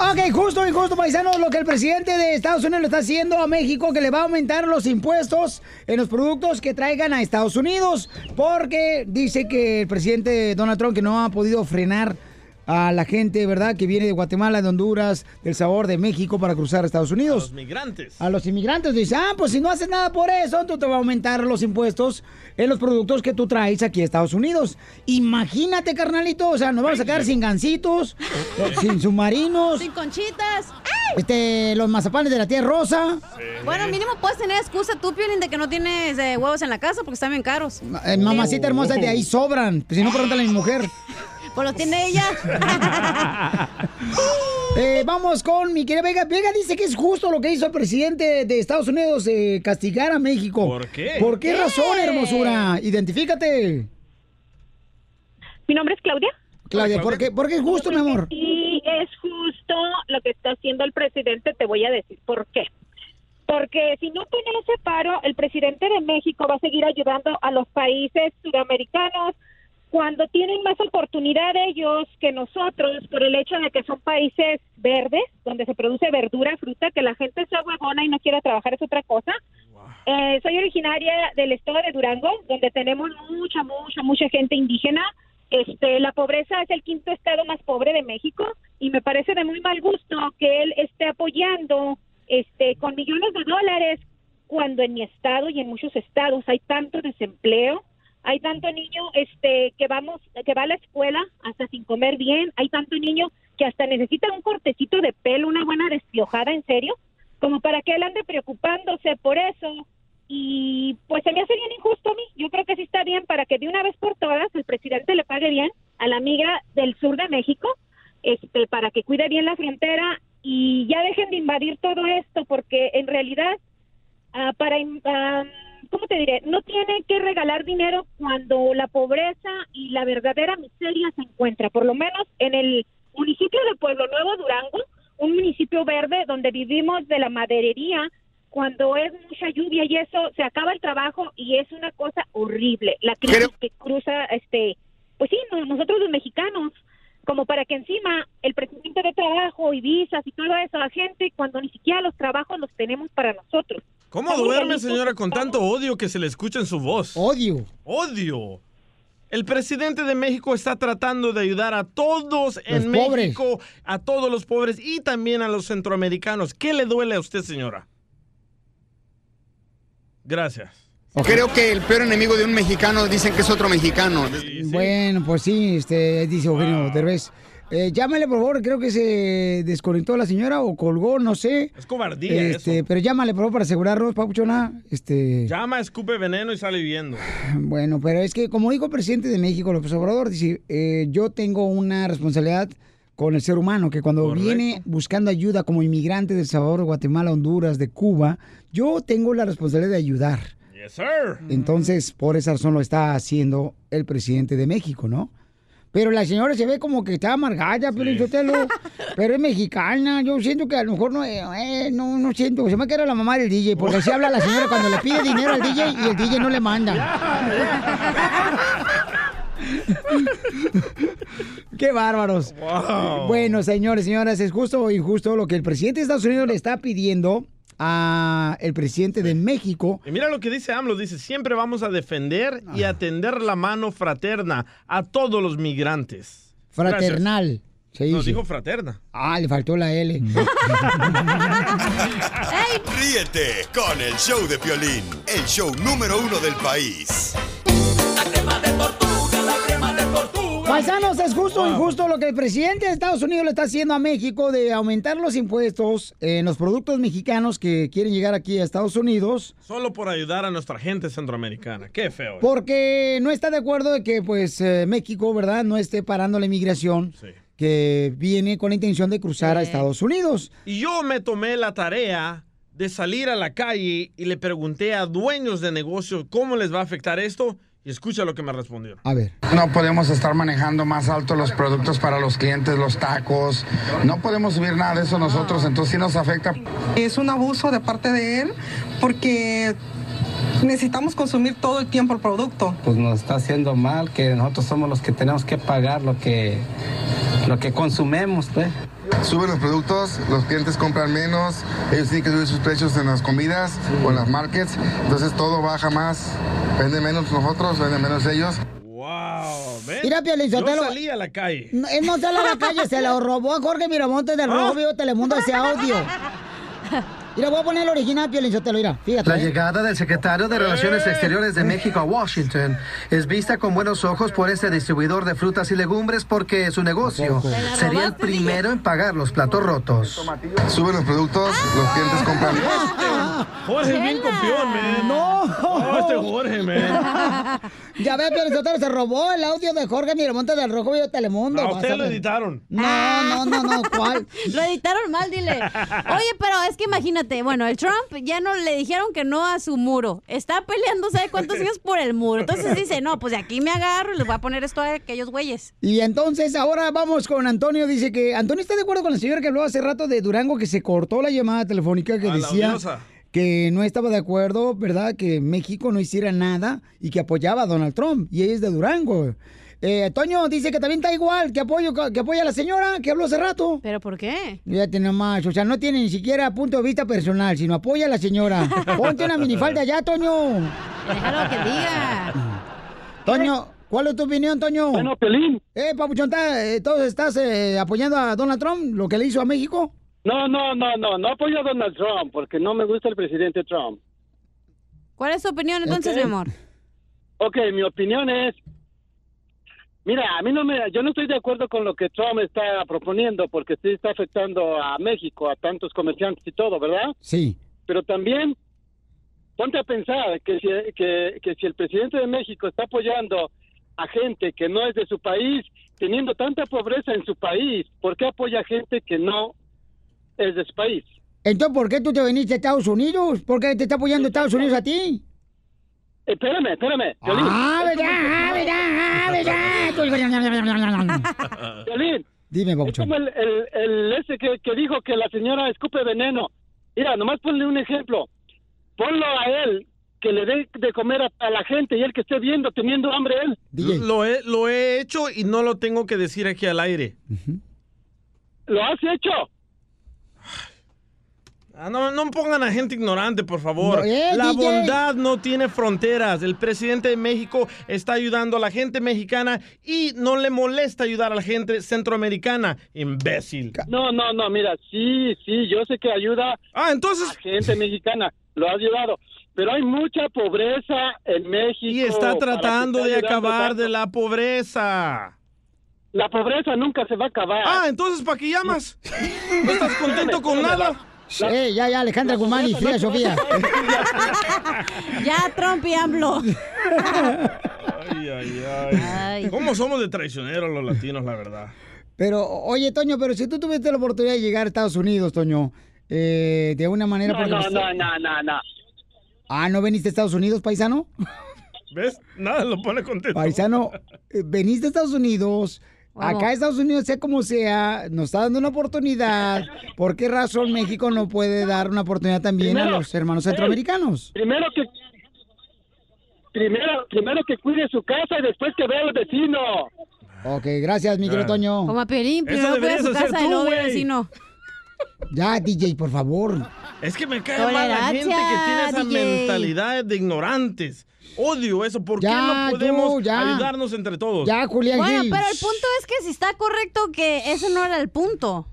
Ok, justo, injusto, paisanos, lo que el presidente de Estados Unidos le está haciendo a México, que le va a aumentar los impuestos en los productos que traigan a Estados Unidos, porque dice que el presidente Donald Trump que no ha podido frenar a la gente, ¿verdad?, que viene de Guatemala, de Honduras, del sabor de México para cruzar a Estados Unidos.
Los migrantes.
A los inmigrantes dice, ah, pues si no haces nada por eso, tú te va a aumentar los impuestos en los productos que tú traes aquí a Estados Unidos. Imagínate, carnalito, o sea, nos vamos a quedar sin gancitos, sin submarinos,
Sin conchitas.
este, los mazapanes de la tía Rosa.
Bueno, mínimo puedes tener excusa tú, Piolín, de que no tienes eh, huevos en la casa porque están bien caros.
Eh, mamacita hermosa, de ahí sobran. Si no, pregúntale a mi mujer.
Pues los tiene ella.
Eh, vamos con mi querida Vega. Vega dice que es justo lo que hizo el presidente de Estados Unidos, eh, castigar a México. ¿Por
qué?
¿Por qué
¿Qué?
razón, hermosura? Identifícate.
Mi nombre es Claudia.
Claudia, ¿por qué, por qué es justo, mi amor?
Y es justo lo que está haciendo el presidente, te voy a decir por qué. Porque si no pone ese paro, el presidente de México va a seguir ayudando a los países sudamericanos cuando tienen más oportunidad ellos que nosotros por el hecho de que son países verdes, donde se produce verdura, fruta, que la gente sea huevona y no quiera trabajar es otra cosa. Eh, soy originaria del estado de Durango, donde tenemos mucha, mucha, mucha gente indígena. Este, la pobreza es el quinto estado más pobre de México y me parece de muy mal gusto que él esté apoyando este, con millones de dólares cuando en mi estado y en muchos estados hay tanto desempleo, hay tanto niño este que vamos que va a la escuela hasta sin comer bien, hay tanto niño que hasta necesita un cortecito de pelo, una buena despiojada, en serio, como para que él ande preocupándose por eso. Y pues se me hace bien injusto a mí. Yo creo que sí está bien para que de una vez por todas el presidente le pague bien a la migra del sur de México, este, para que cuide bien la frontera y ya dejen de invadir todo esto, porque en realidad ah, para ah, ¿cómo te diré? No tiene que regalar dinero cuando la pobreza y la verdadera miseria se encuentra, por lo menos en el municipio de Pueblo Nuevo, Durango, un municipio verde donde vivimos de la maderería, cuando es mucha lluvia y eso, se acaba el trabajo y es una cosa horrible. La crisis que cruza, este, pues sí, no- nosotros los mexicanos, como para que encima el presidente de trabajo y visas y todo eso a gente cuando ni siquiera los trabajos los tenemos para nosotros.
¿Cómo duerme, señora, con tanto odio que se le escucha en su voz?
Odio.
Odio. El presidente de México está tratando de ayudar a todos en
pobres.
México, a todos los pobres y también a los centroamericanos. ¿Qué le duele a usted, señora? Gracias.
Creo que el peor enemigo de un mexicano dicen que es otro mexicano.
Bueno, pues sí, este, dice Eugenio Derbez. Eh, llámale, por favor, creo que se desconectó la señora o colgó, no sé.
Es cobardía
Este,
eso.
pero llámale, por favor, para asegurarnos, Papuchona. Este,
Llama, escupe veneno y sale viendo.
bueno, pero es que, como dijo el presidente de México, López Obrador, dice, eh, yo tengo una responsabilidad con el ser humano, que cuando viene buscando ayuda como inmigrante de El Salvador, Guatemala, Honduras, de Cuba, yo tengo la responsabilidad de ayudar.
Yes, sir.
Entonces, por esa razón lo está haciendo el presidente de México, ¿no? Pero la señora se ve como que está amargada, pero pero es mexicana. Yo siento que a lo mejor no, eh, eh, no, no siento. Se me queda la mamá del DJ, porque así habla la señora cuando le pide dinero al DJ y el DJ no le manda. ¡Qué bárbaros!
Wow.
Bueno, señores, señoras, es justo o injusto lo que el presidente de Estados Unidos le está pidiendo a el presidente de México.
Y mira lo que dice AMLO, dice, siempre vamos a defender y atender la mano fraterna a todos los migrantes.
Fraternal. Se
Gracias. No,
dice.
dijo fraterna.
Ah, le faltó la L.
Ríete con el show de Piolín, el show número uno del país.
Paisanos, es justo o injusto lo que el presidente de Estados Unidos le está haciendo a México de aumentar los impuestos en los productos mexicanos que quieren llegar aquí a Estados Unidos
Solo por ayudar a nuestra gente centroamericana. Qué feo.
porque no está de acuerdo de que pues eh, México, ¿verdad?, no esté parando la inmigración que viene con la intención de cruzar a Estados Unidos.
Y yo me tomé la tarea de salir a la calle y le pregunté a dueños de negocios cómo les va a afectar esto. Y escucha lo que me respondieron.
A ver.
No podemos estar manejando más alto los productos para los clientes, los tacos. No podemos subir nada de eso nosotros, entonces sí nos afecta.
Es un abuso de parte de él porque necesitamos consumir todo el tiempo el producto.
pues nos está haciendo mal, que nosotros somos los que tenemos que pagar lo que, lo que consumemos, pues.
Suben los productos, los clientes compran menos, ellos tienen que subir sus precios en las comidas o en las markets, entonces todo baja más, venden menos nosotros, venden menos ellos.
Wow.
Mira,
Yo
Sotelo.
salí a la calle.
No, Él no sale a la calle, se lo robó a Jorge Miramontes del
¿Ah?
Rojo Vivo Telemundo ese audio. Mira, voy a poner el original, Piolín Sotelo, mira, fíjate.
La
¿eh?
llegada del secretario de Relaciones Exteriores de México a Washington es vista con buenos ojos por este distribuidor de frutas y legumbres porque su negocio sería el primero en pagar los platos rotos.
Suben los productos, los clientes compran
Jorge es bien copión, man.
No.
Este Jorge, man.
Ya ve, Piolín Sotelo, se robó el audio de Jorge Miramontes del Rojo Vivo Telemundo.
A usted lo editaron.
No, no, no, no, ¿cuál?
Lo editaron mal, dile. Oye, pero es que imagínate, bueno, el Trump ya no le dijeron que no a su muro. Está peleando, ¿sabe cuántos años por el muro? Entonces dice, no, pues de aquí me agarro y les voy a poner esto a aquellos güeyes.
Y entonces ahora vamos con Antonio. Dice que Antonio está de acuerdo con la señora que habló hace rato de Durango, que se cortó la llamada telefónica que
A
decía que no estaba de acuerdo, ¿verdad? Que México no hiciera nada y que apoyaba a Donald Trump. Y ella es de Durango. Eh, Toño dice que también está igual, que, apoyo, que apoya a la señora que habló hace rato.
¿Pero por qué?
Fíjate nomás, o sea, no tiene ni siquiera punto de vista personal, sino apoya a la señora. Ponte una minifalda ya, Toño.
Déjalo que diga.
Toño, ¿cuál es tu opinión, Toño? Bueno,
Pelín.
Eh, Papuchón, ¿está- eh, ¿todos estás eh, apoyando a Donald Trump, lo que le hizo a México?
No, no, no, no, no apoyo a Donald Trump porque no me gusta el presidente Trump.
¿Cuál es tu opinión entonces, mi amor?
Ok, mi opinión es, mira, a mí no me, yo no estoy de acuerdo con lo que Trump está proponiendo porque sí está afectando a México, a tantos comerciantes y todo, ¿verdad?
Sí.
Pero también ponte a pensar que si, que, que si el presidente de México está apoyando a gente que no es de su país, teniendo tanta pobreza en su país, ¿por qué apoya a gente que no es de su país?
Entonces, ¿por qué tú te viniste a Estados Unidos? ¿Por qué te está apoyando Estados Unidos a ti?
Espérame, espérame. Piolín.
Ah, verdad, ah, verdad, ah, verdad.
Piolín,
Dime,
es como el, el, el ese que, que dijo que la señora escupe veneno. Mira, nomás ponle un ejemplo. Ponlo a él, que le dé de comer a, a la gente y él que esté viendo, teniendo hambre él.
Lo he, lo he hecho y no lo tengo que decir aquí al aire.
¿Lo has hecho?
Ah, no, no pongan a gente ignorante, por favor.
No, eh,
la
DJ.
bondad no tiene fronteras. El presidente de México está ayudando a la gente mexicana y no le molesta ayudar a la gente centroamericana, imbécil.
No, no, no, mira, sí, sí, yo sé que ayuda
ah, entonces...
a gente mexicana, lo ha ayudado, pero hay mucha pobreza en México.
Y está tratando de acabar
tanto.
de la pobreza.
La pobreza nunca se va a acabar.
Ah, entonces, ¿para qué llamas? ¿No estás contento con nada?
Eh, ya, ya, Alejandra Guzmán y Frida Sofía.
ya, Trump y AMLO.
Ay, ay, ay. ¿Cómo somos de traicioneros los latinos, la verdad?
Pero, oye, Toño, pero si tú tuviste la oportunidad de llegar a Estados Unidos, Toño, eh, de una manera...
No, no, no, no, no, no.
Ah, ¿no veniste a Estados Unidos, paisano?
¿Ves? Nada lo pone contento.
Paisano, eh, veniste a Estados Unidos. Acá Estados Unidos, sea como sea, nos está dando una oportunidad. ¿Por qué razón México no puede dar una oportunidad también a los hermanos
ey,
centroamericanos?
Primero que primero, primero que cuide su casa y después que vea al vecino.
Ok, gracias, mi querido Toño.
Como a Piolín, primero cuida su casa y luego vecino.
Ya, DJ, por favor.
Es que me cae mal la gente que tiene esa
DJ.
mentalidad de ignorantes. Odio eso. ¿Por qué no podemos
tú, ya.
ayudarnos entre todos?
Ya, Julián
Bueno, pero el punto es que si está correcto que ese no era el punto.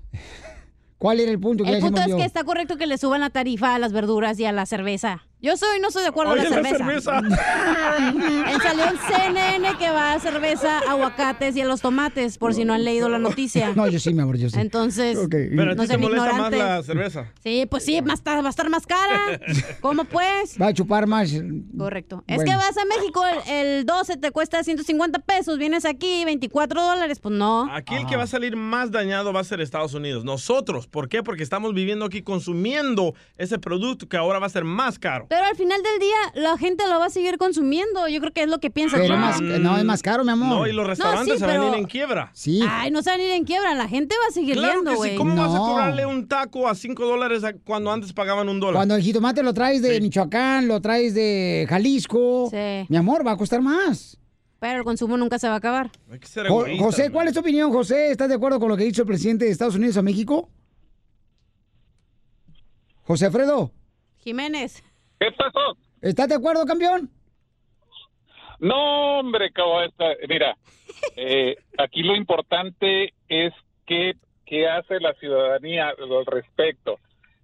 ¿Cuál era el punto que
El punto es que está correcto que le suban la tarifa a las verduras y a la cerveza. Yo soy, no estoy de acuerdo con la
la
cerveza. Él salió en CNN que va a cerveza, aguacates y a los tomates, por si no han leído la noticia.
No, yo sí, mi amor, yo sí.
Entonces,
Pero a
no
ti te
sean
molesta más la cerveza.
Sí, pues sí, más va a estar más cara. ¿Cómo pues?
Va a chupar más.
Correcto. Es que vas a México, el, el 12 te cuesta 150 pesos, vienes aquí 24 dólares, pues no.
Aquí el que va a salir más dañado va a ser Estados Unidos. Nosotros. ¿Por qué? Porque estamos viviendo aquí consumiendo ese producto que ahora va a ser más caro.
Pero al final del día la gente lo va a seguir consumiendo. Yo creo que es lo que piensa.
Pero más- no, es más caro, mi amor.
No, y los restaurantes
sí,
se van a
pero-
ir en quiebra.
Sí.
Ay, no se van a ir en quiebra, la gente va a seguir
Claro
yendo,
que sí.
güey.
¿Cómo vas a cobrarle un taco a 5 dólares cuando antes pagaban un dólar?
Cuando el jitomate lo traes de Michoacán, lo traes de Jalisco,
Sí.
mi amor, va a costar más.
Pero el consumo nunca se va a acabar.
Hay que ser
Jo-
egoísta,
José, ¿cuál es tu opinión, José? ¿Estás de acuerdo con lo que ha dicho el presidente de Estados Unidos a México? José Alfredo,
Jiménez.
¿Qué pasó?
¿estás de acuerdo, campeón?
No, hombre, cabo, esta- mira, eh, aquí lo importante es qué, qué hace la ciudadanía al respecto.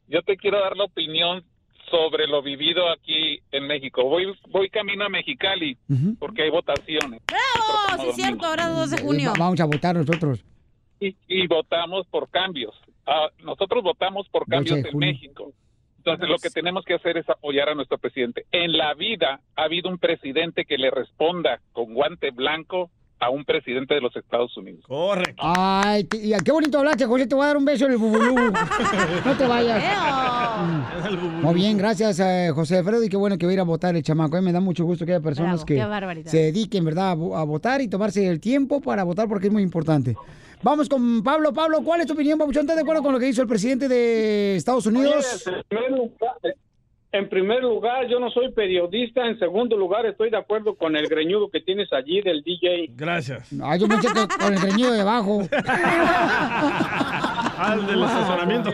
Yo te quiero dar la opinión sobre lo vivido aquí en México. Voy, voy camino a Mexicali porque hay votaciones.
¡Bravo! Sí, es cierto, ahora 2 de junio.
Eh, Vamos a votar nosotros.
y, y votamos por cambios. Ah, nosotros votamos por
12
cambios en
junio.
México. Entonces lo que tenemos que hacer es apoyar a nuestro presidente. En la vida ha habido un presidente que le responda con guante blanco a un presidente de los Estados Unidos.
Correcto.
Ay, qué bonito hablaste, José. Te voy a dar un beso en el bubulú. no te vayas. Muy bien, gracias, eh, José Alfredo. Y qué bueno que va a ir a votar el chamaco. eh, Me da mucho gusto que haya personas
Bravo,
que se dediquen, ¿verdad?, a votar y tomarse el tiempo para votar porque es muy importante. Vamos con Pablo. Pablo, ¿cuál es tu opinión, Papuchón? ¿Estás de acuerdo con lo que hizo el presidente de Estados Unidos?
Oye,
en primer lugar, yo no soy periodista. En segundo lugar, estoy de acuerdo con el greñudo que tienes allí del DJ.
Gracias.
Ah, yo pensé que con el greñido de abajo.
Al del estacionamiento.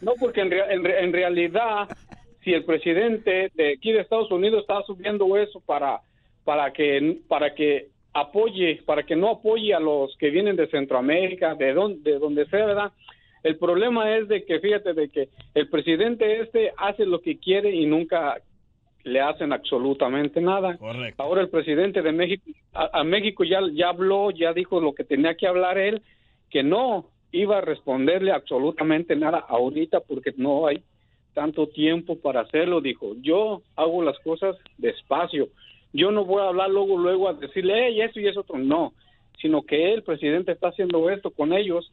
No, porque en, rea- en re- en realidad, si el presidente de aquí de Estados Unidos está subiendo eso para, para que, para que apoye, para que no apoye a los que vienen de Centroamérica, de donde, de donde sea, ¿verdad? El problema es de que, fíjate, de que el presidente este hace lo que quiere y nunca le hacen absolutamente nada.
Correcto.
Ahora el presidente de México, a, a México ya, ya habló, ya dijo lo que tenía que hablar él, que no iba a responderle absolutamente nada ahorita porque no hay tanto tiempo para hacerlo. Dijo, yo hago las cosas despacio. Yo no voy a hablar luego, luego a decirle, hey, eso y eso otro. No, sino que el presidente está haciendo esto con ellos.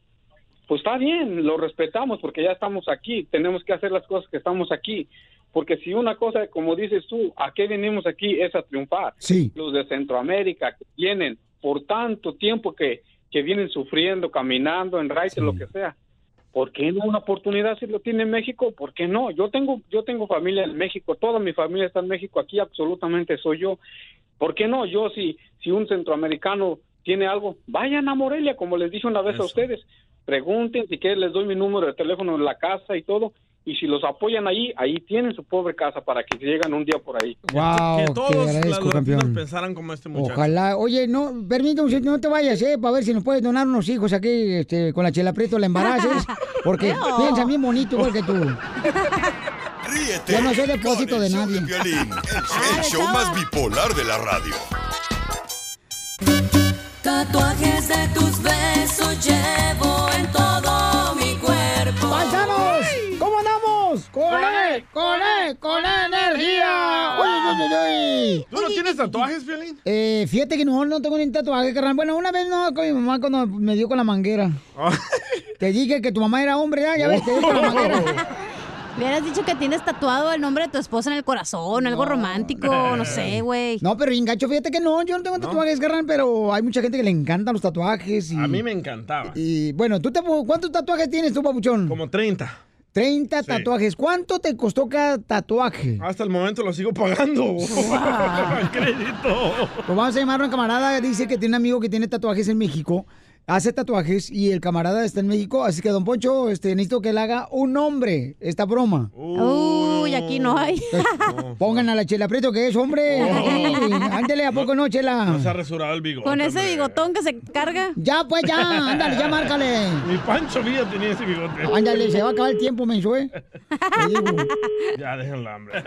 Pues está bien, lo respetamos porque ya estamos aquí, tenemos que hacer las cosas que estamos aquí. Porque si una cosa, como dices tú, ¿a qué venimos aquí? Es a triunfar.
Sí.
Los de Centroamérica que vienen por tanto tiempo que, que vienen sufriendo, caminando en raíces, lo que sea. ¿Por qué no una oportunidad si lo tiene México? ¿Por qué no? Yo tengo, yo tengo familia en México, toda mi familia está en México, aquí absolutamente soy yo. ¿Por qué no? Yo si, si un centroamericano tiene algo, vayan a Morelia, como les dije una vez a ustedes, pregunten, si quieren les doy mi número de teléfono en la casa y todo, y si los apoyan ahí, ahí tienen su pobre casa para que llegan un día por ahí.
Wow,
que
te
todos
agradezco,
latinos
campeón.
pensaran como este muchacho.
Ojalá. Oye, no, permítame, no te vayas, ¿eh? Para ver si nos puedes donar unos hijos aquí este, con la chela prieto, la embaraces. Porque
Eo.
piensa bien bonito igual que tú.
Ríete
Yo no soy depósito de nadie.
El, el show más bipolar de la radio.
Tatuajes de tus besos llevo en todo
¿Tú no tienes tatuajes, Piolín?
Eh, fíjate que no, no tengo ni tatuaje, carnal. Bueno, una vez no, con mi mamá cuando me dio con la manguera. Te dije que tu mamá era hombre, ya, ya ves, te dio con la manguera.
Le hubieras dicho que tienes tatuado el nombre de tu esposa en el corazón, algo romántico, no sé, güey.
No, pero bien gacho, fíjate que no, yo no tengo tatuajes, carnal, pero hay mucha gente que le encantan los tatuajes. Y,
A mí me encantaba.
Y bueno, ¿tú te, ¿cuántos tatuajes tienes tú, papuchón?
Como 30.
30 tatuajes. ¿Cuánto te costó cada tatuaje?
Hasta el momento lo sigo pagando. Crédito.
Pues vamos a llamar a un camarada, dice que tiene un amigo que tiene tatuajes en México, hace tatuajes y el camarada está en México, así que don Poncho, este, necesito que le haga un nombre esta broma.
Uy, aquí no hay.
Pongan a la Chela Prieto que es hombre.
Oh.
Ándele, ¿a poco no, Chela?
No se ha resurado el bigote.
Con ese bigotón que se carga.
Ya, pues ya, ándale, ya márcale.
Mi Pancho Villa tenía ese bigote.
Ándale, se va a acabar el tiempo, menso, ¿eh?
Ya, déjenla, hambre.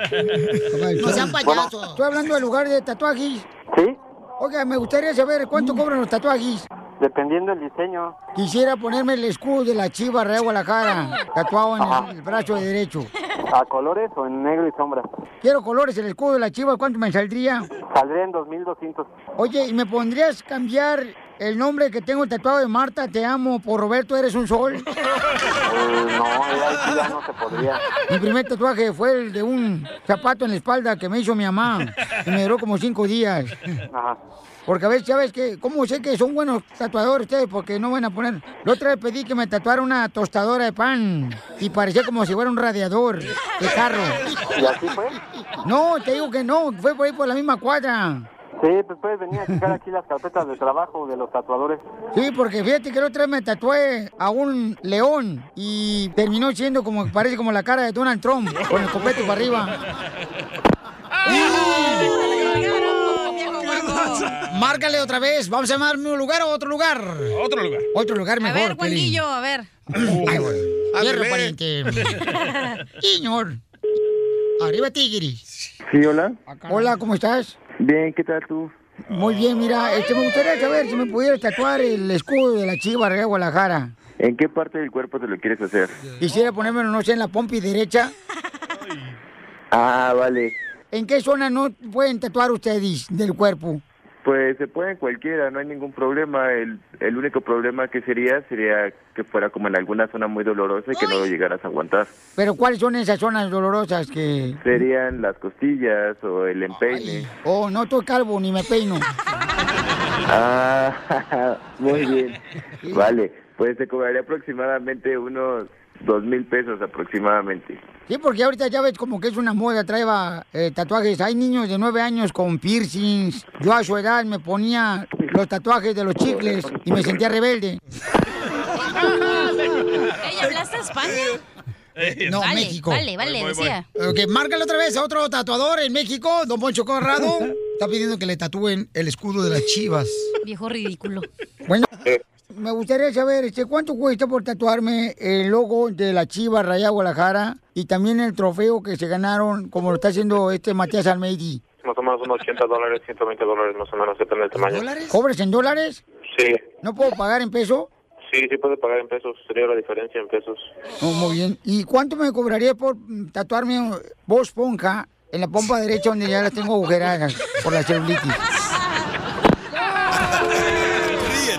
No sean payasos. Estoy hablando del lugar de tatuajes.
Sí,
Oiga, me gustaría saber cuánto cobran los tatuajes.
Dependiendo del diseño.
Quisiera ponerme el escudo de la Chiva Real Guadalajara, tatuado en el, el brazo de derecho.
¿A colores o en negro y sombra?
Quiero colores, el escudo de la Chiva, ¿cuánto me saldría?
Saldría en 2200.
Oye, ¿y me pondrías cambiar el nombre que tengo tatuado de Marta, te amo, por Roberto, eres un sol?
Eh, no, sí ya no se podría.
Mi primer tatuaje fue el de un zapato en la espalda que me hizo mi mamá. Y me duró como cinco días.
Ajá.
Porque a veces, ¿sabes qué? ¿Cómo sé que son buenos tatuadores ustedes? Porque no van a poner... La otra vez pedí que me tatuara una tostadora de pan. Y parecía como si fuera un radiador de carro.
¿Y así fue?
No, te digo que no. Fue por ahí por la misma cuadra.
Sí, pues puedes venir a checar aquí las carpetas de trabajo de los tatuadores.
Sí, porque fíjate que la otra vez me tatué a un león y terminó siendo como, parece como la cara de Donald Trump, con el copete para arriba. Márcale otra vez. Vamos a llamar un lugar o otro lugar.
Otro lugar.
Otro lugar
A
mejor.
ver, Juanillo, a ver.
Ay. Fierro,
Ándale.
pariente. Señor. Arriba, Tigris.
Sí, hola.
Hola, ¿cómo estás?
Bien, ¿qué tal tú?
Muy bien, mira, este, me gustaría saber si me pudieras tatuar el escudo de la Chiva Real Guadalajara.
¿En qué parte del cuerpo te lo quieres hacer?
Quisiera ponérmelo, no sé, en la pompi derecha.
Ah, vale.
¿En qué zona no pueden tatuar ustedes del cuerpo?
Pues se puede en cualquiera, no hay ningún problema. El, el único problema que sería sería que fuera como en alguna zona muy dolorosa y que no lo llegaras a aguantar.
Pero ¿cuáles son esas zonas dolorosas que...
Serían las costillas o el empeine.
Oh, no estoy calvo ni me peino.
Ah, muy bien. Vale, pues te cobraría aproximadamente unos dos mil pesos aproximadamente.
Sí, porque ahorita ya ves como que es una moda, traeba eh, tatuajes. Hay niños de nueve años con piercings. Yo a su edad me ponía los tatuajes de los chicles y me sentía rebelde.
Ey, ¿hablaste España?
No,
Vale,
México.
vale, vale, Voy, voy, voy. decía.
Ok, márcale otra vez a otro tatuador en México, don Poncho Corrado. Está pidiendo que le tatúen el escudo de las chivas.
Viejo ridículo.
Bueno, me gustaría saber este, cuánto cuesta por tatuarme el logo de la Chiva Raya Guadalajara y también el trofeo que se ganaron, como lo está haciendo este Matías Almeidi.
Más o menos unos 80 dólares, 120 dólares más o menos, depende del tamaño.
¿Cobres en dólares?
Sí,
¿No puedo pagar en peso?
sí, sí puede pagar en pesos, sería la diferencia en pesos.
Oh, muy bien. ¿Y cuánto me cobraría por tatuarme voz ponja en la pompa derecha donde ya las tengo agujeradas por la celulitis?